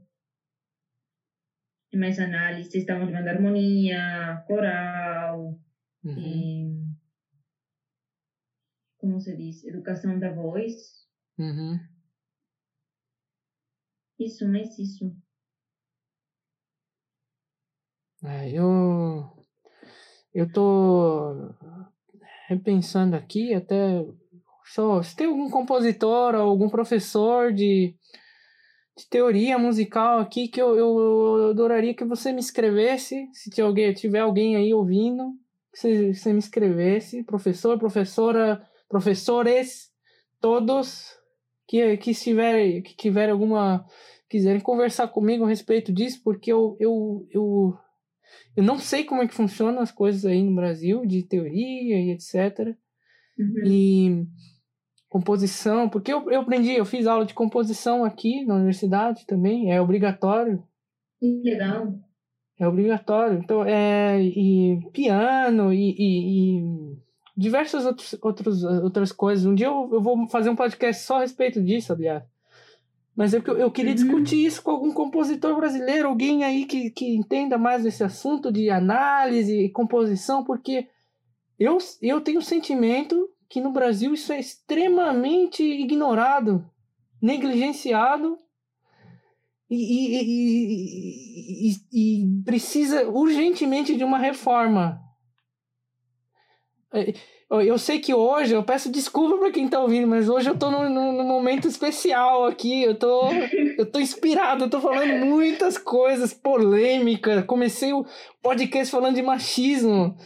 Mais análise, estamos levando harmonia, coral, Uhum. e, como se diz, educação da voz. Uhum. Isso, mas isso. É, eu eu tô repensando aqui até só se tem algum compositor ou algum professor de, de teoria musical aqui que eu, eu, adoraria que você me escrevesse se tiver alguém, tiver alguém aí ouvindo que você, você me escrevesse professor professora professores todos que que estiver que tiver alguma quiserem conversar comigo a respeito disso porque eu eu, eu eu não sei como é que funcionam as coisas aí no Brasil, de teoria e etc. Uhum. E composição, porque eu, eu aprendi, eu fiz aula de composição aqui na universidade também, é obrigatório. Legal. É obrigatório. Então, é, e piano e, e, e diversas outros, outros, outras coisas. Um dia eu, eu vou fazer um podcast só a respeito disso, aliás. Mas é eu, eu queria uhum. discutir isso com algum compositor brasileiro, alguém aí que, que entenda mais desse assunto de análise e composição, porque eu, eu tenho o sentimento que no Brasil isso é extremamente ignorado, negligenciado e, e, e, e precisa urgentemente de uma reforma. É, eu sei que hoje, eu peço desculpa para quem tá ouvindo, mas hoje eu tô num, num, momento especial aqui. Eu tô, eu tô inspirado, eu tô falando muitas coisas polêmicas. Comecei o podcast falando de machismo,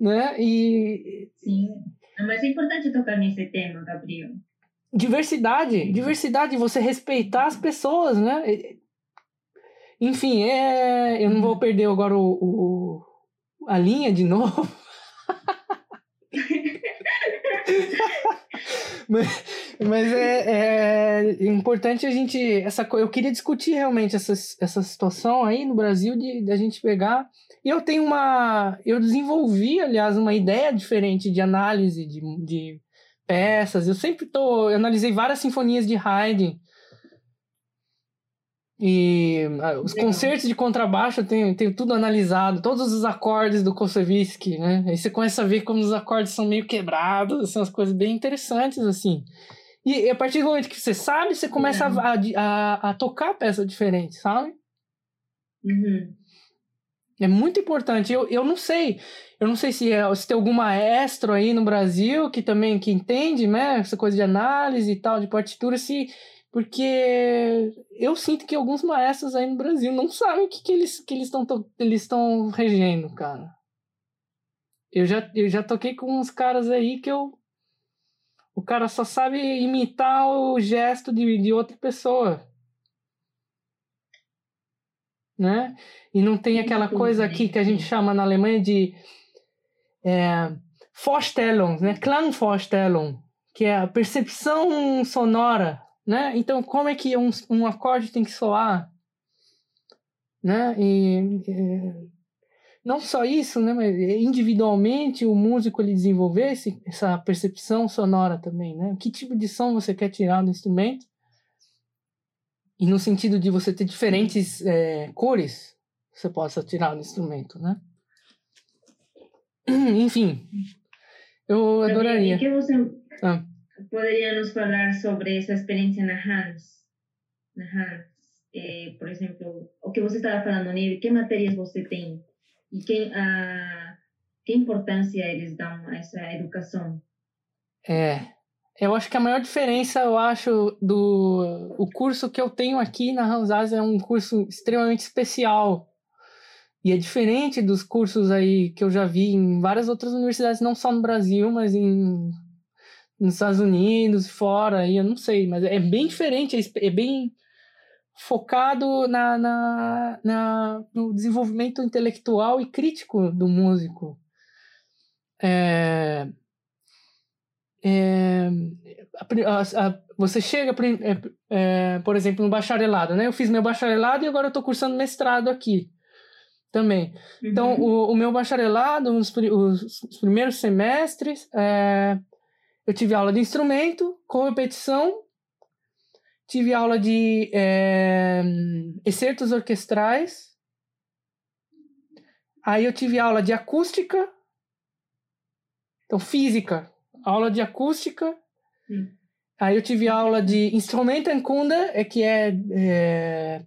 né? E. Sim. Mas é importante tocar nesse tema, Gabriel. Diversidade, diversidade, você respeitar as pessoas, né? Enfim, é... eu não vou perder agora o, o a linha de novo. mas, mas é, é, importante a gente. Essa, eu queria discutir realmente essa, essa situação aí no Brasil de, de a gente pegar. E eu tenho uma. Eu desenvolvi, aliás, uma ideia diferente de análise de, de peças. Eu sempre tô. Eu analisei várias sinfonias de Haydn e ah, os Legal. concertos de contrabaixo eu tenho, tenho tudo analisado, todos os acordes do Kosevitzky, né? Aí você começa a ver como os acordes são meio quebrados, são as coisas bem interessantes, assim. E a partir do momento que você sabe, você começa a, a, a, tocar peças diferentes, sabe? Uhum. É muito importante. Eu, eu não sei. Eu não sei se, é, se tem algum maestro aí no Brasil que também que entende, né? Essa coisa de análise e tal, de partitura, se porque eu sinto que alguns maestros aí no Brasil não sabem o que, que eles que eles estão eles estão regendo, cara. Eu já, eu já toquei com uns caras aí que eu o cara só sabe imitar o gesto de, de outra pessoa. Né? E não tem aquela coisa aqui que a gente chama na Alemanha de é, Vorstellung, né? Klangvorstellung, que é a percepção sonora né? Então, como é que um, um acorde tem que soar? Né? E, e, não só isso, né? Mas individualmente o músico ele desenvolver esse, essa percepção sonora também, né? Que tipo de som você quer tirar do instrumento? E no sentido de você ter diferentes é, cores você possa tirar do instrumento, né? Enfim, eu adoraria. Que você... Ah poderia nos falar sobre essa experiência na Hans? Na Hans, eh, por exemplo, o que você estava falando, Neve, que matérias você tem e que, a, que importância eles dão a essa educação? É, eu acho que a maior diferença, eu acho, do o curso que eu tenho aqui na Hansas é um curso extremamente especial. E é diferente dos cursos aí que eu já vi em várias outras universidades, não só no Brasil, mas em nos Estados Unidos, fora, aí eu não sei, mas é bem diferente, é, é bem focado na, na, na, no desenvolvimento intelectual e crítico do músico. É, é, a, a, você chega, é, é, por exemplo, no bacharelado, né? Eu fiz meu bacharelado e agora eu estou cursando mestrado aqui também. Então, uhum. o, o, meu bacharelado, os, os, os primeiros semestres, é, eu tive aula de instrumento, com repetição, tive aula de é, excertos orquestrais, aí eu tive aula de acústica, então física, aula de acústica, hum. aí eu tive aula de Instrumentenkunde, é que é, é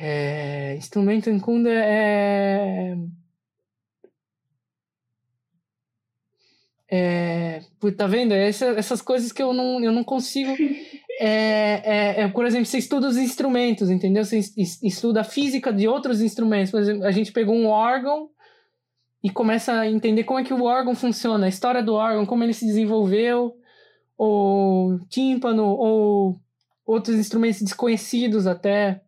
É, instrumento em Kunda é. É, tá vendo? Essa, essas coisas que eu não, eu não consigo. É, é, é, por exemplo, você estuda os instrumentos, entendeu? Você estuda a física de outros instrumentos. Por exemplo, a gente pegou um órgão e começa a entender como é que o órgão funciona, a história do órgão, como ele se desenvolveu, ou tímpano, ou outros instrumentos desconhecidos até.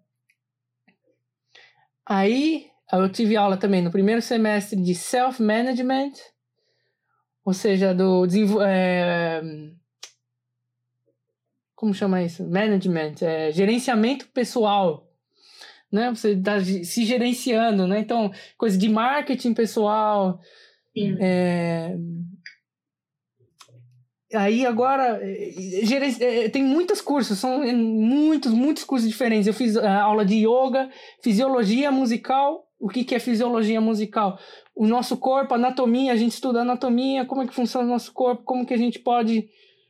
Aí eu tive aula também no primeiro semestre de self-management, ou seja, do é, como chama isso? Management, é, gerenciamento pessoal, né? Você está se gerenciando, né? Então, coisa de marketing pessoal. É... Aí agora é, tem muitos cursos, são muitos, muitos cursos diferentes. Eu fiz aula de yoga, fisiologia musical. O que, que é fisiologia musical? O nosso corpo, anatomia, a gente estuda anatomia, como é que funciona o nosso corpo, como que a gente pode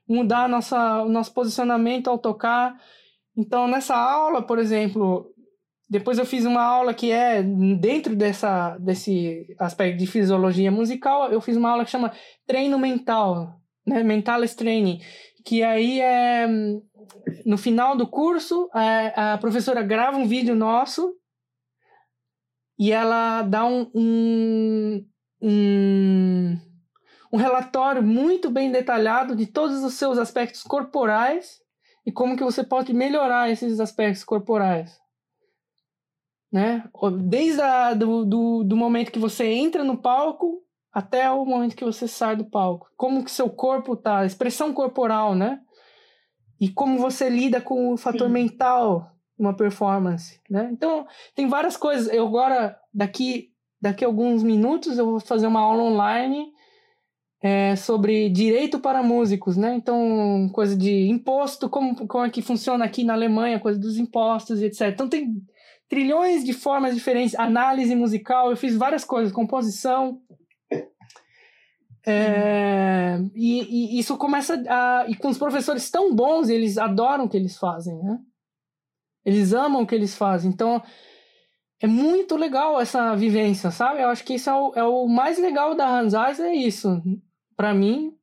mudar nossa, o nosso posicionamento ao tocar. Então, nessa aula, por exemplo, depois eu fiz uma aula que é dentro dessa, desse aspecto de fisiologia musical, eu fiz uma aula que chama treino mental, né? Mentalist Training, que aí é no final do curso a, a professora grava um vídeo nosso e ela dá um, um, um um relatório muito bem detalhado de todos os seus aspectos corporais e como que você pode melhorar esses aspectos corporais. Né? Desde a, do, do, do momento que você entra no palco até o momento que você sai do palco. Como que seu corpo tá, expressão corporal, né? E como você lida com o fator Sim. mental uma performance, né? Então, tem várias coisas. Eu agora, daqui, daqui a alguns minutos, eu vou fazer uma aula online é, sobre direito para músicos, né? Então, coisa de imposto, como, como é que funciona aqui na Alemanha, coisa dos impostos e etc. Então, tem trilhões de formas diferentes, análise musical, eu fiz várias coisas, composição. É, e, e, isso começa a. E com os professores tão bons, eles adoram o que eles fazem, né? Eles amam o que eles fazem. Então, é muito legal essa vivência, sabe? Eu acho que isso é o, é o mais legal da Hansais, é isso para mim,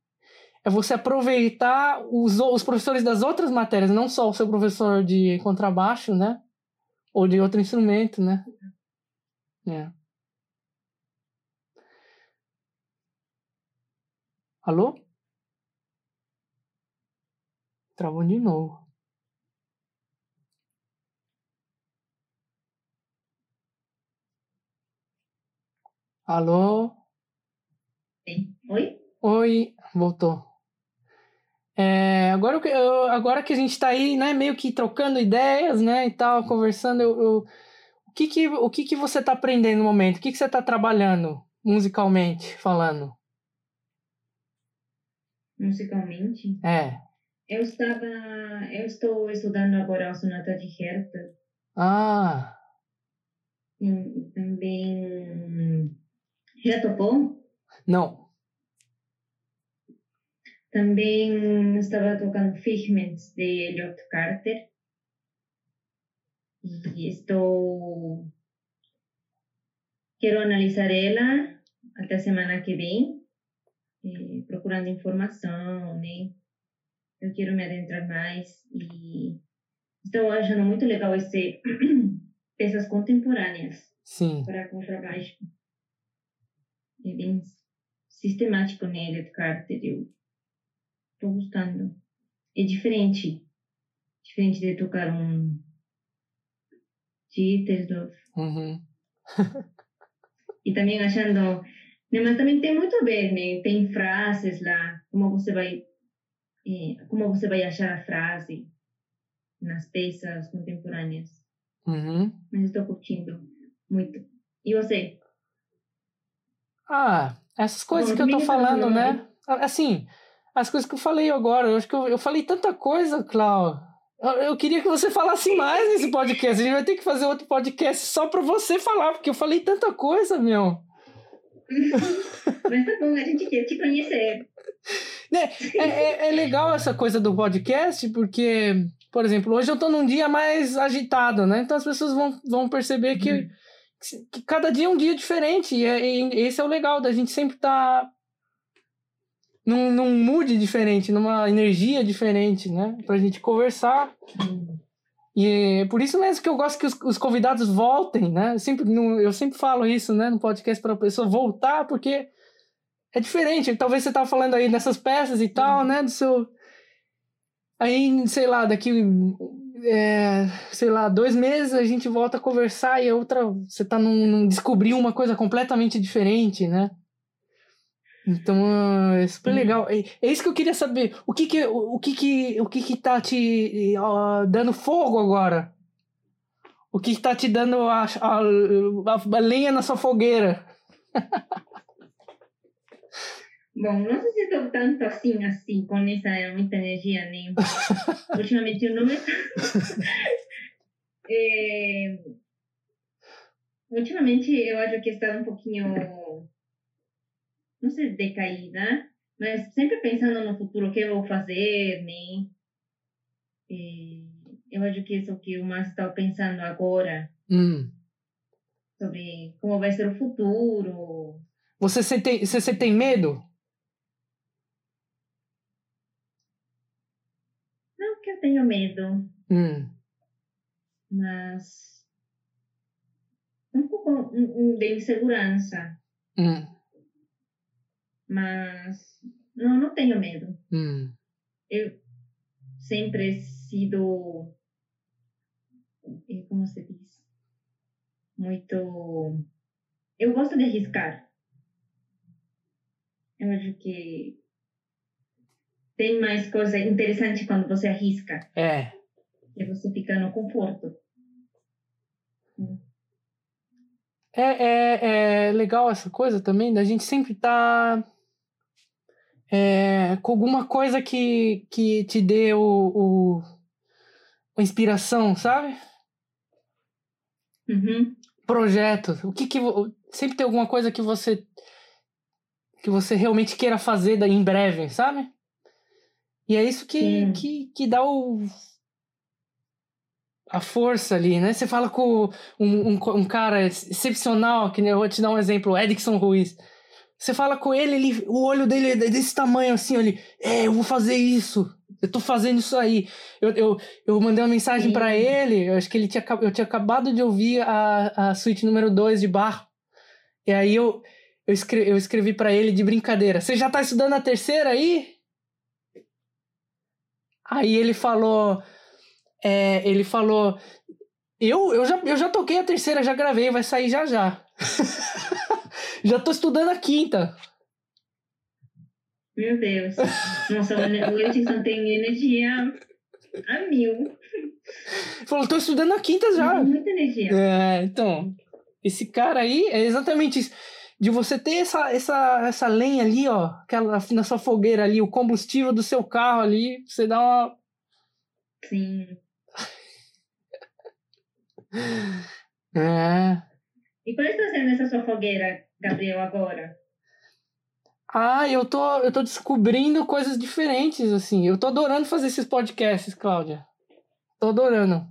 é você aproveitar os, os professores das outras matérias, não só o seu professor de contrabaixo, né? Ou de outro instrumento, né? É. Alô? Travou de novo. Alô? Oi? Oi, voltou. É, agora, eu, agora que a gente está aí, né, meio que trocando ideias, né, e tal, conversando, eu, eu, o que que, o que que você está aprendendo no momento? O que que você está trabalhando musicalmente falando? Musicalmente? É. Eu estava, eu estou estudando agora a sonata de Herta. Ah. E também já tocou? Não. Também estava tocando Figments de Elliot Carter. E estou. Quero analisar ela até a semana que vem, eh, procurando informação, né? Eu quero me adentrar mais e estou achando muito legal esse peças contemporâneas Sim. para contrabaixo. É bem sistemático, né, Elliot Carter. Eu Estou gostando. É diferente. Diferente de tocar um Dittersdorf. Uhum. e também achando. Né, mas também tem muito a ver, né? Tem frases lá, como você vai. Eh, como você vai achar a frase nas peças contemporâneas. Uhum. Mas estou curtindo muito. E você? Ah, essas coisas Bom, que eu tô falando, né? Assim, as coisas que eu falei agora. Eu acho que eu, eu falei tanta coisa, Clau. Eu, eu, queria que você falasse mais nesse podcast. A gente vai ter que fazer outro podcast só para você falar, porque eu falei tanta coisa, meu. Mas tá bom, a gente quer te conhecer. É, é, é, legal essa coisa do podcast, porque Por exemplo, hoje eu tô num dia mais agitado, né? Então as pessoas vão, vão perceber que, uhum. que cada dia é um dia diferente. E, é, e esse é o legal da gente sempre estar tá num, num mood diferente, numa energia diferente, né? Pra gente conversar. E é por isso mesmo que eu gosto que os, os convidados voltem, né? Eu sempre, no, eu sempre falo isso, né, no podcast para a pessoa voltar, porque é diferente. Talvez você tava falando aí dessas peças e tal, né, do seu aí, sei lá, daqui é, sei lá, dois meses a gente volta a conversar e a outra você tá num, num descobrir uma coisa completamente diferente, né? Então, é super uhum. legal. É, é, isso que eu queria saber. O que que, o, o que, que, o que, que tá te dando fogo agora? O que, que tá te dando a, a, a, a lenha na sua fogueira? Bom, não sei se estou tanto assim, assim, com essa muita energia, nem. Ultimamente eu não me. é... Ultimamente eu acho que está um pouquinho não sei decaída, mas sempre pensando no futuro, o que eu vou fazer, né? E eu acho que isso que o mais está pensando agora. Hum. Sobre como vai ser o futuro. Você, tem, você, tem medo? Não que eu tenho medo. Hum. Mas um pouco de insegurança. Hum. Mas não, não tenho medo. Hum. Eu sempre sido, como se diz, muito. Eu gosto de arriscar. Eu acho que tem mais coisa interessante quando você arrisca. É. E você fica no conforto. É, é, é legal essa coisa também da gente sempre estar tá é, com alguma coisa que, que te dê o, o a inspiração, sabe? Uhum. Projeto. O que que sempre tem alguma coisa que você que você realmente queira fazer em breve, sabe? E é isso que, que, que dá o a força ali, né? Você fala com um, um, um cara excepcional, que eu vou te dar um exemplo, Edson Ruiz. Você fala com ele, ele, o olho dele é desse tamanho assim, ele, é, eu vou fazer isso. Eu tô fazendo isso aí. Eu, eu, eu mandei uma mensagem para ele, eu acho que ele tinha, eu tinha acabado de ouvir a, a suíte número 2 de Bar. E aí eu, eu escrevi, eu escrevi para ele de brincadeira: Você já tá estudando a terceira aí? Aí ele falou. É, ele falou: eu, eu, já, eu já toquei a terceira, já gravei, vai sair já já. Já tô estudando a quinta. Meu Deus. Nossa, o Letícia tem energia a mil. Falou, tô estudando a quinta já. Muita energia. É, então, esse cara aí é exatamente isso. De você ter essa, essa, essa lenha ali, ó, aquela, na sua fogueira ali, o combustível do seu carro ali, você dá uma. Sim. É. E qual está sendo essa sua fogueira? Gabriel, agora? Ah, eu tô, eu tô descobrindo coisas diferentes, assim. Eu tô adorando fazer esses podcasts, Cláudia. Tô adorando.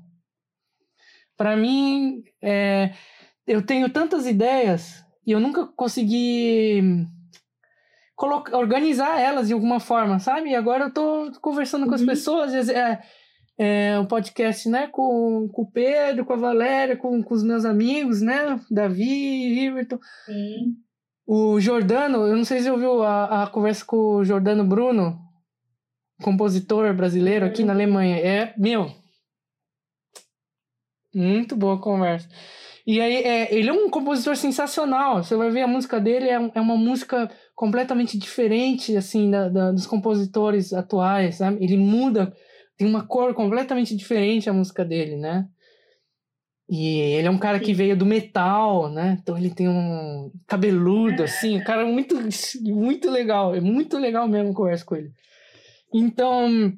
Para mim, é, eu tenho tantas ideias e eu nunca consegui colocar, organizar elas de alguma forma, sabe? E agora eu tô conversando uhum. com as uhum. pessoas, é, é, um podcast, né, com, com o Pedro, com a Valéria, com, com os meus amigos, né, Davi, Riverton. Sim. O Jordano, eu não sei se você ouviu a, a conversa com o Jordano Bruno, compositor brasileiro aqui na Alemanha. É, meu, muito boa conversa. E aí, é, ele é um compositor sensacional. Você vai ver a música dele, é, é uma música completamente diferente, assim, da, da, dos compositores atuais, sabe? Ele muda tem uma cor completamente diferente a música dele, né? E ele é um cara Sim. que veio do metal, né? Então ele tem um cabeludo, assim, um cara muito, muito legal. É muito legal mesmo conversa com ele. Então,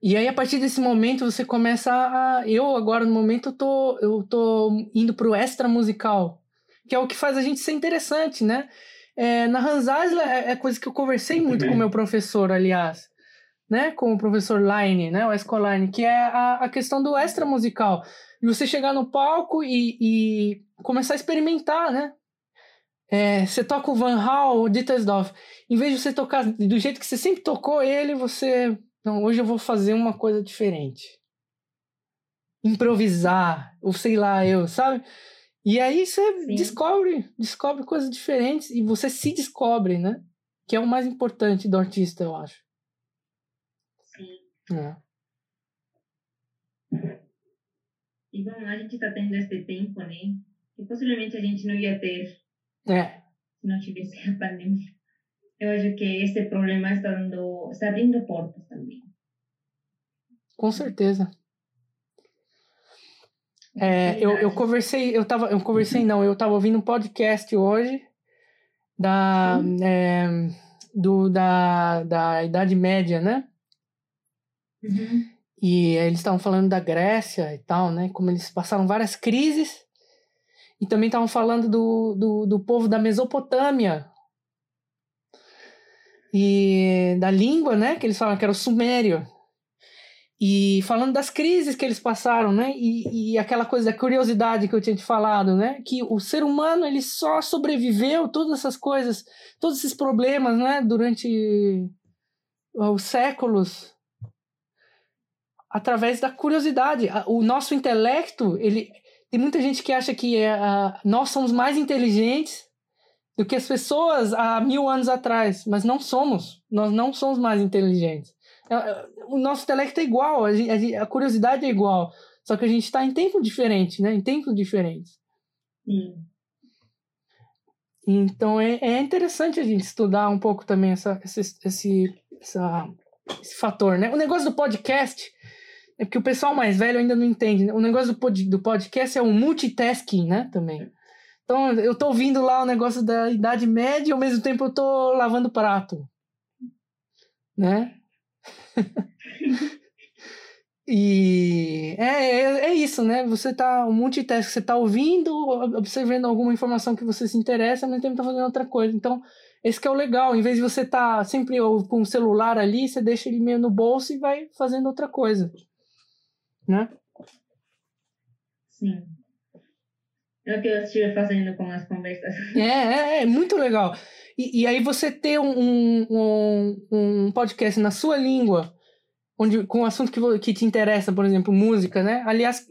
e aí a partir desse momento você começa a. Eu agora no momento eu tô, eu tô indo pro extra musical, que é o que faz a gente ser interessante, né? É, na Hans Eisler é, é coisa que eu conversei muito com o meu professor, aliás né, com o professor Line, né, o Escoline, que é a, a questão do extra musical. E você chegar no palco e, e começar a experimentar, né? É, você toca o Van Hal, o Dittersdorf. Em vez de você tocar do jeito que você sempre tocou ele, você. Não, hoje eu vou fazer uma coisa diferente. Improvisar, ou sei lá, eu, sabe? E aí você Sim. descobre, descobre coisas diferentes e você se descobre, né? Que é o mais importante do artista, eu acho. É. E bom, a gente está tendo esse tempo, né? Que possivelmente a gente não ia ter é. se não tivesse a pandemia. Eu acho que esse problema está, dando, está abrindo portas também. Com certeza. É, eu, eu conversei, eu tava, eu conversei não, eu tava ouvindo um podcast hoje da, é, do, da, da Idade Média, né? Uhum. E eles estavam falando da Grécia e tal, né? Como eles passaram várias crises. E também estavam falando do, do, do povo da Mesopotâmia. E da língua, né? Que eles falam que era o sumério. E falando das crises que eles passaram, né? E, e aquela coisa da curiosidade que eu tinha te falado, né? Que o ser humano, ele só sobreviveu todas essas coisas, todos esses problemas, né? Durante os séculos através da curiosidade. O nosso intelecto, ele tem muita gente que acha que é, nós somos mais inteligentes do que as pessoas há mil anos atrás, mas não somos. Nós não somos mais inteligentes. É, é, o nosso intelecto é igual, a, a, a curiosidade é igual, só que a gente está em tempo diferente, né? Em tempos diferentes. Sim. Então é, é interessante a gente estudar um pouco também essa, esse, esse, essa, esse fator, né? O negócio do podcast é porque o pessoal mais velho ainda não entende. Né? O negócio do, pod, do podcast é o multitasking, né? Também. Então, eu tô ouvindo lá o negócio da Idade Média e ao mesmo tempo eu tô lavando prato. Né? e é, é, é, isso, né? Você tá. O multitasking, você tá ouvindo, observando alguma informação que você se interessa, ao mesmo tempo tá fazendo outra coisa. Então, esse que é o legal. Em vez de você tá sempre com o celular ali, você deixa ele meio no bolso e vai fazendo outra coisa né? Sim. É o que eu estive fazendo com as conversas. É, é, é muito legal. E, e aí você ter um, um, um podcast na sua língua, onde, com um assunto que, que te interessa, por exemplo, música, né? Aliás,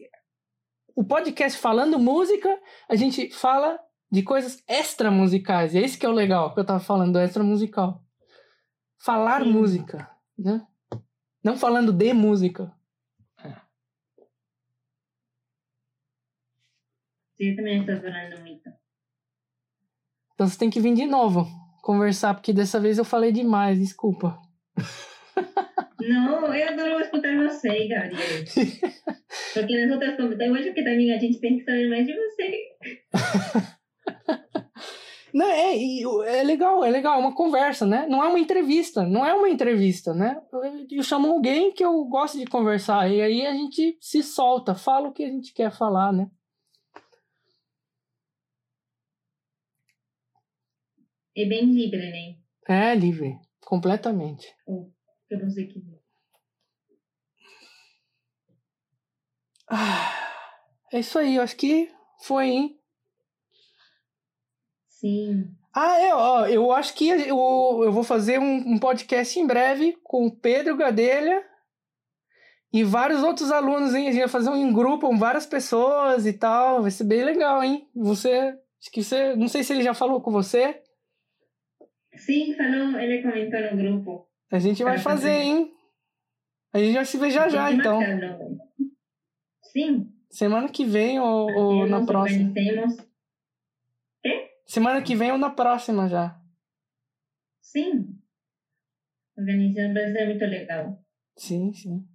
o podcast falando música, a gente fala de coisas extra musicais. É esse que é o legal que eu tava falando, extra musical. Falar Sim. música, né? Não falando de música. Sim, também estou adorando muito. Então você tem que vir de novo conversar, porque dessa vez eu falei demais, desculpa. Não, eu adoro escutar você, Gabriel. Porque nas outras conversas, eu acho que também a gente tem que saber mais de você. Não, é, é legal, é legal, é uma conversa, né? Não é uma entrevista, não é uma entrevista, né? Eu chamo alguém que eu gosto de conversar e aí a gente se solta, fala o que a gente quer falar, né? É bem livre, né? É livre, completamente. Oh, eu não sei que. Ah, é isso aí, eu acho que foi, hein? Sim. Ah, é, ó, eu acho que eu, eu vou fazer um, um podcast em breve com o Pedro Gadelha e vários outros alunos, hein? A gente vai fazer um grupo com várias pessoas e tal. Vai ser bem legal, hein? Você. Acho que você. Não sei se ele já falou com você. Sim, falou, ele comentou no grupo. A gente vai fazer, fazer, hein? A gente vai se ver já já, então. Sim. Semana que vem ou, ou na próxima? Quê? Semana que vem ou na próxima já? Sim. Organizando vai ser muito legal. Sim, sim.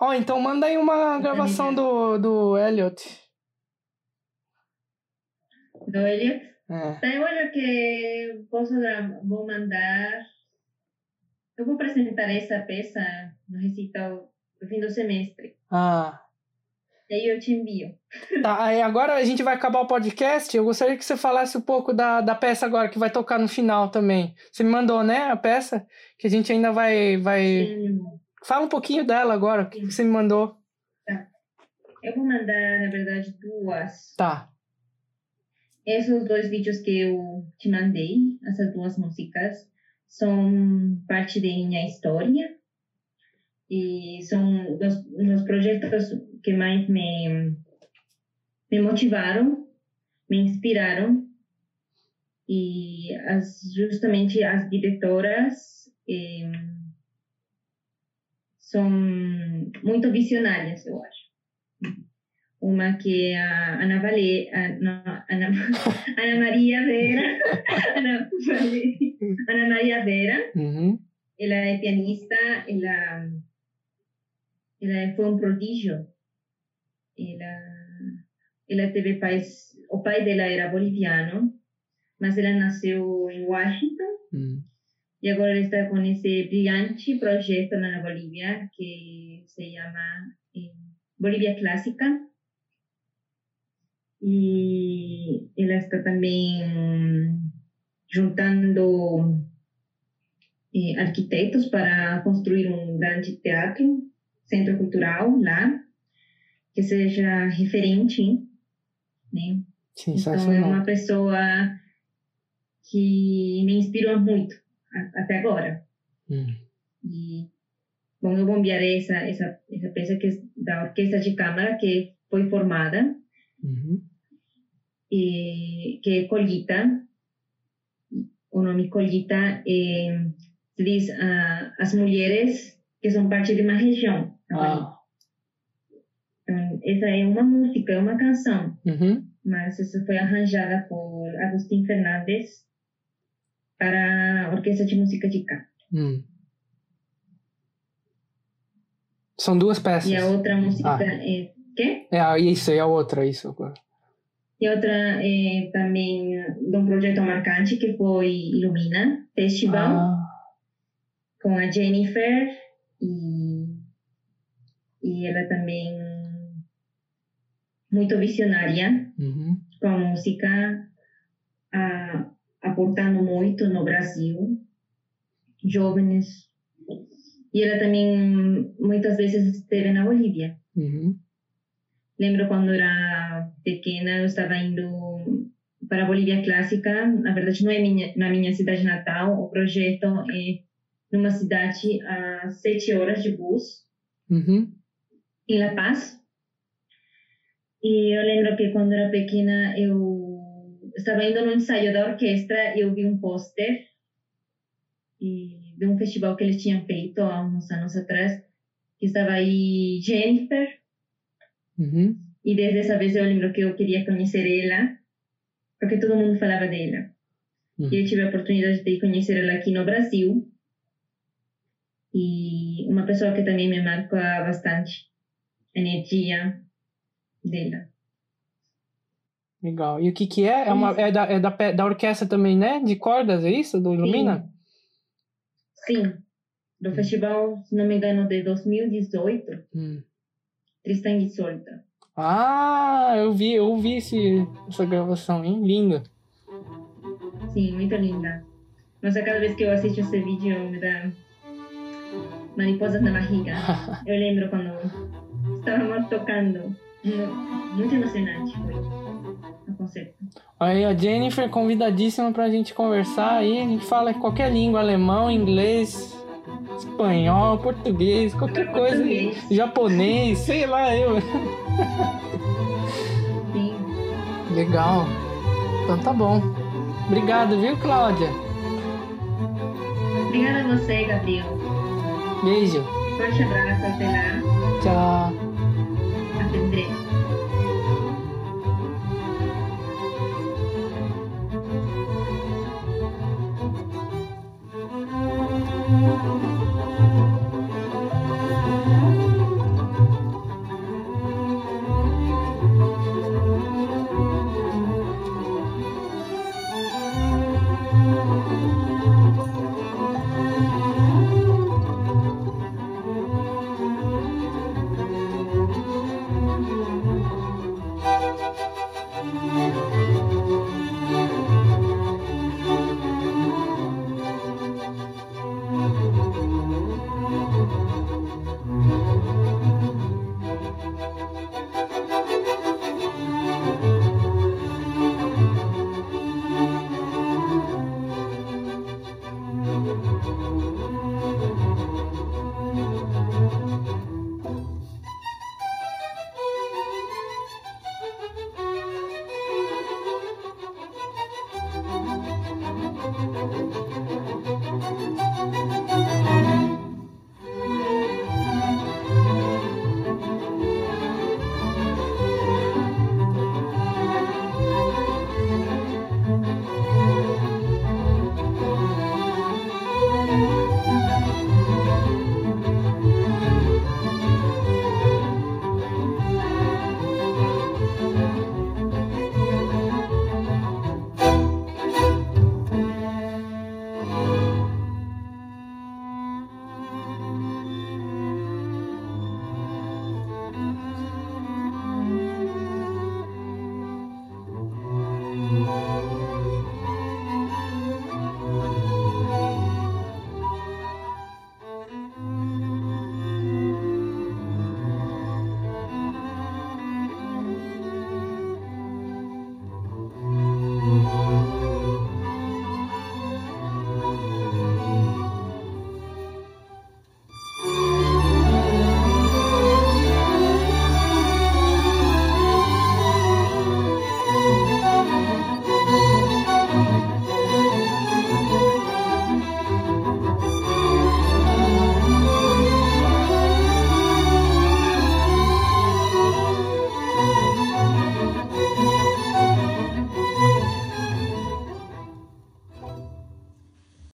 Ó, oh, então manda aí uma gravação do, do Elliot. Do Elliot? É. Então, eu acho que posso vou mandar. Eu vou apresentar essa peça no recital no fim do semestre. Ah. E aí eu te envio. Tá, aí agora a gente vai acabar o podcast. Eu gostaria que você falasse um pouco da, da peça agora, que vai tocar no final também. Você me mandou, né, a peça? Que a gente ainda vai. vai... Sim. Fala um pouquinho dela agora, o que você me mandou. Eu vou mandar, na verdade, duas. Tá. Esses dois vídeos que eu te mandei, essas duas músicas, são parte de minha história e são dos, dos projetos que mais me, me motivaram, me inspiraram e as, justamente as diretoras são muito visionárias, eu acho. Uma que é a Ana Vale, a, não, Ana, Ana Maria Vera, Ana, Ana Maria Vera, Uhum. ela é pianista, ela, ela foi um prodígio. Ela, ela teve pais, o pai dela era boliviano, mas ela nasceu em Washington Hum. e agora ela está com esse brilhante projeto na Bolívia que se chama eh, Bolívia Clássica. E ela está também juntando eh, arquitetos para construir um grande teatro, centro cultural lá, que seja referente, né? Então, é uma pessoa que me inspirou muito até agora. Hum. E, bom, eu vou enviar essa, essa, essa peça que é da Orquestra de Câmara, que foi formada, Uhum. e, que é Colita. O nome Colita é, se diz ah, as mulheres que são parte de uma região. Ah. Então, essa é uma música, é uma canção. Uhum. mas isso foi arranjada por Agustín Fernandes para a Orquestra de Música de Cá. Hum. São duas peças. E a outra música Ah. é... Quê? É, isso, e a outra, isso. E outra é também de um projeto marcante que foi Ilumina Festival, Ah, com a Jennifer e, e ela também muito visionária uhum. com a música, a, aportando muito no Brasil, jovens. E ela também muitas vezes esteve na Bolívia. Uhum. Lembro quando era pequena, eu estava indo para a Bolívia Clássica. Na verdade, não é minha, na minha cidade natal. O projeto é numa cidade a sete horas de bus, Uhum. em La Paz. E eu lembro que quando era pequena, eu estava indo no ensaio da orquestra e eu vi um pôster de um festival que eles tinham feito há uns anos atrás, que estava aí Jennifer, Uhum. e desde essa vez eu lembro que eu queria conhecer ela, porque todo mundo falava dela. Uhum. E eu tive a oportunidade de conhecer ela aqui no Brasil. E uma pessoa que também me marca bastante a energia dela. Legal. E o que que é? É, uma, é, da, é da, da orquestra também, né? De cordas, é isso? Do Ilumina? Sim, do festival, se não me engano, de 2018, Hum. Tristan e Solta. Ah, eu vi, eu vi esse, essa gravação, hein? Linda. Sim, muito linda. Nossa, cada vez que eu assisto esse vídeo me dá mariposas na barriga. Eu lembro quando estávamos tocando. Mu- Muito emocionante foi o concerto. Aí a Jennifer convidadíssima pra gente conversar aí. A gente fala qualquer língua, alemão, inglês, espanhol, português, qualquer coisa. Português. Japonês, sei lá, eu. Sim. Legal. Então tá bom. Obrigado, viu, Cláudia? Obrigada a você, Gabriel. Beijo. Forte abraço, até lá. Tchau. Até breve. Tchau.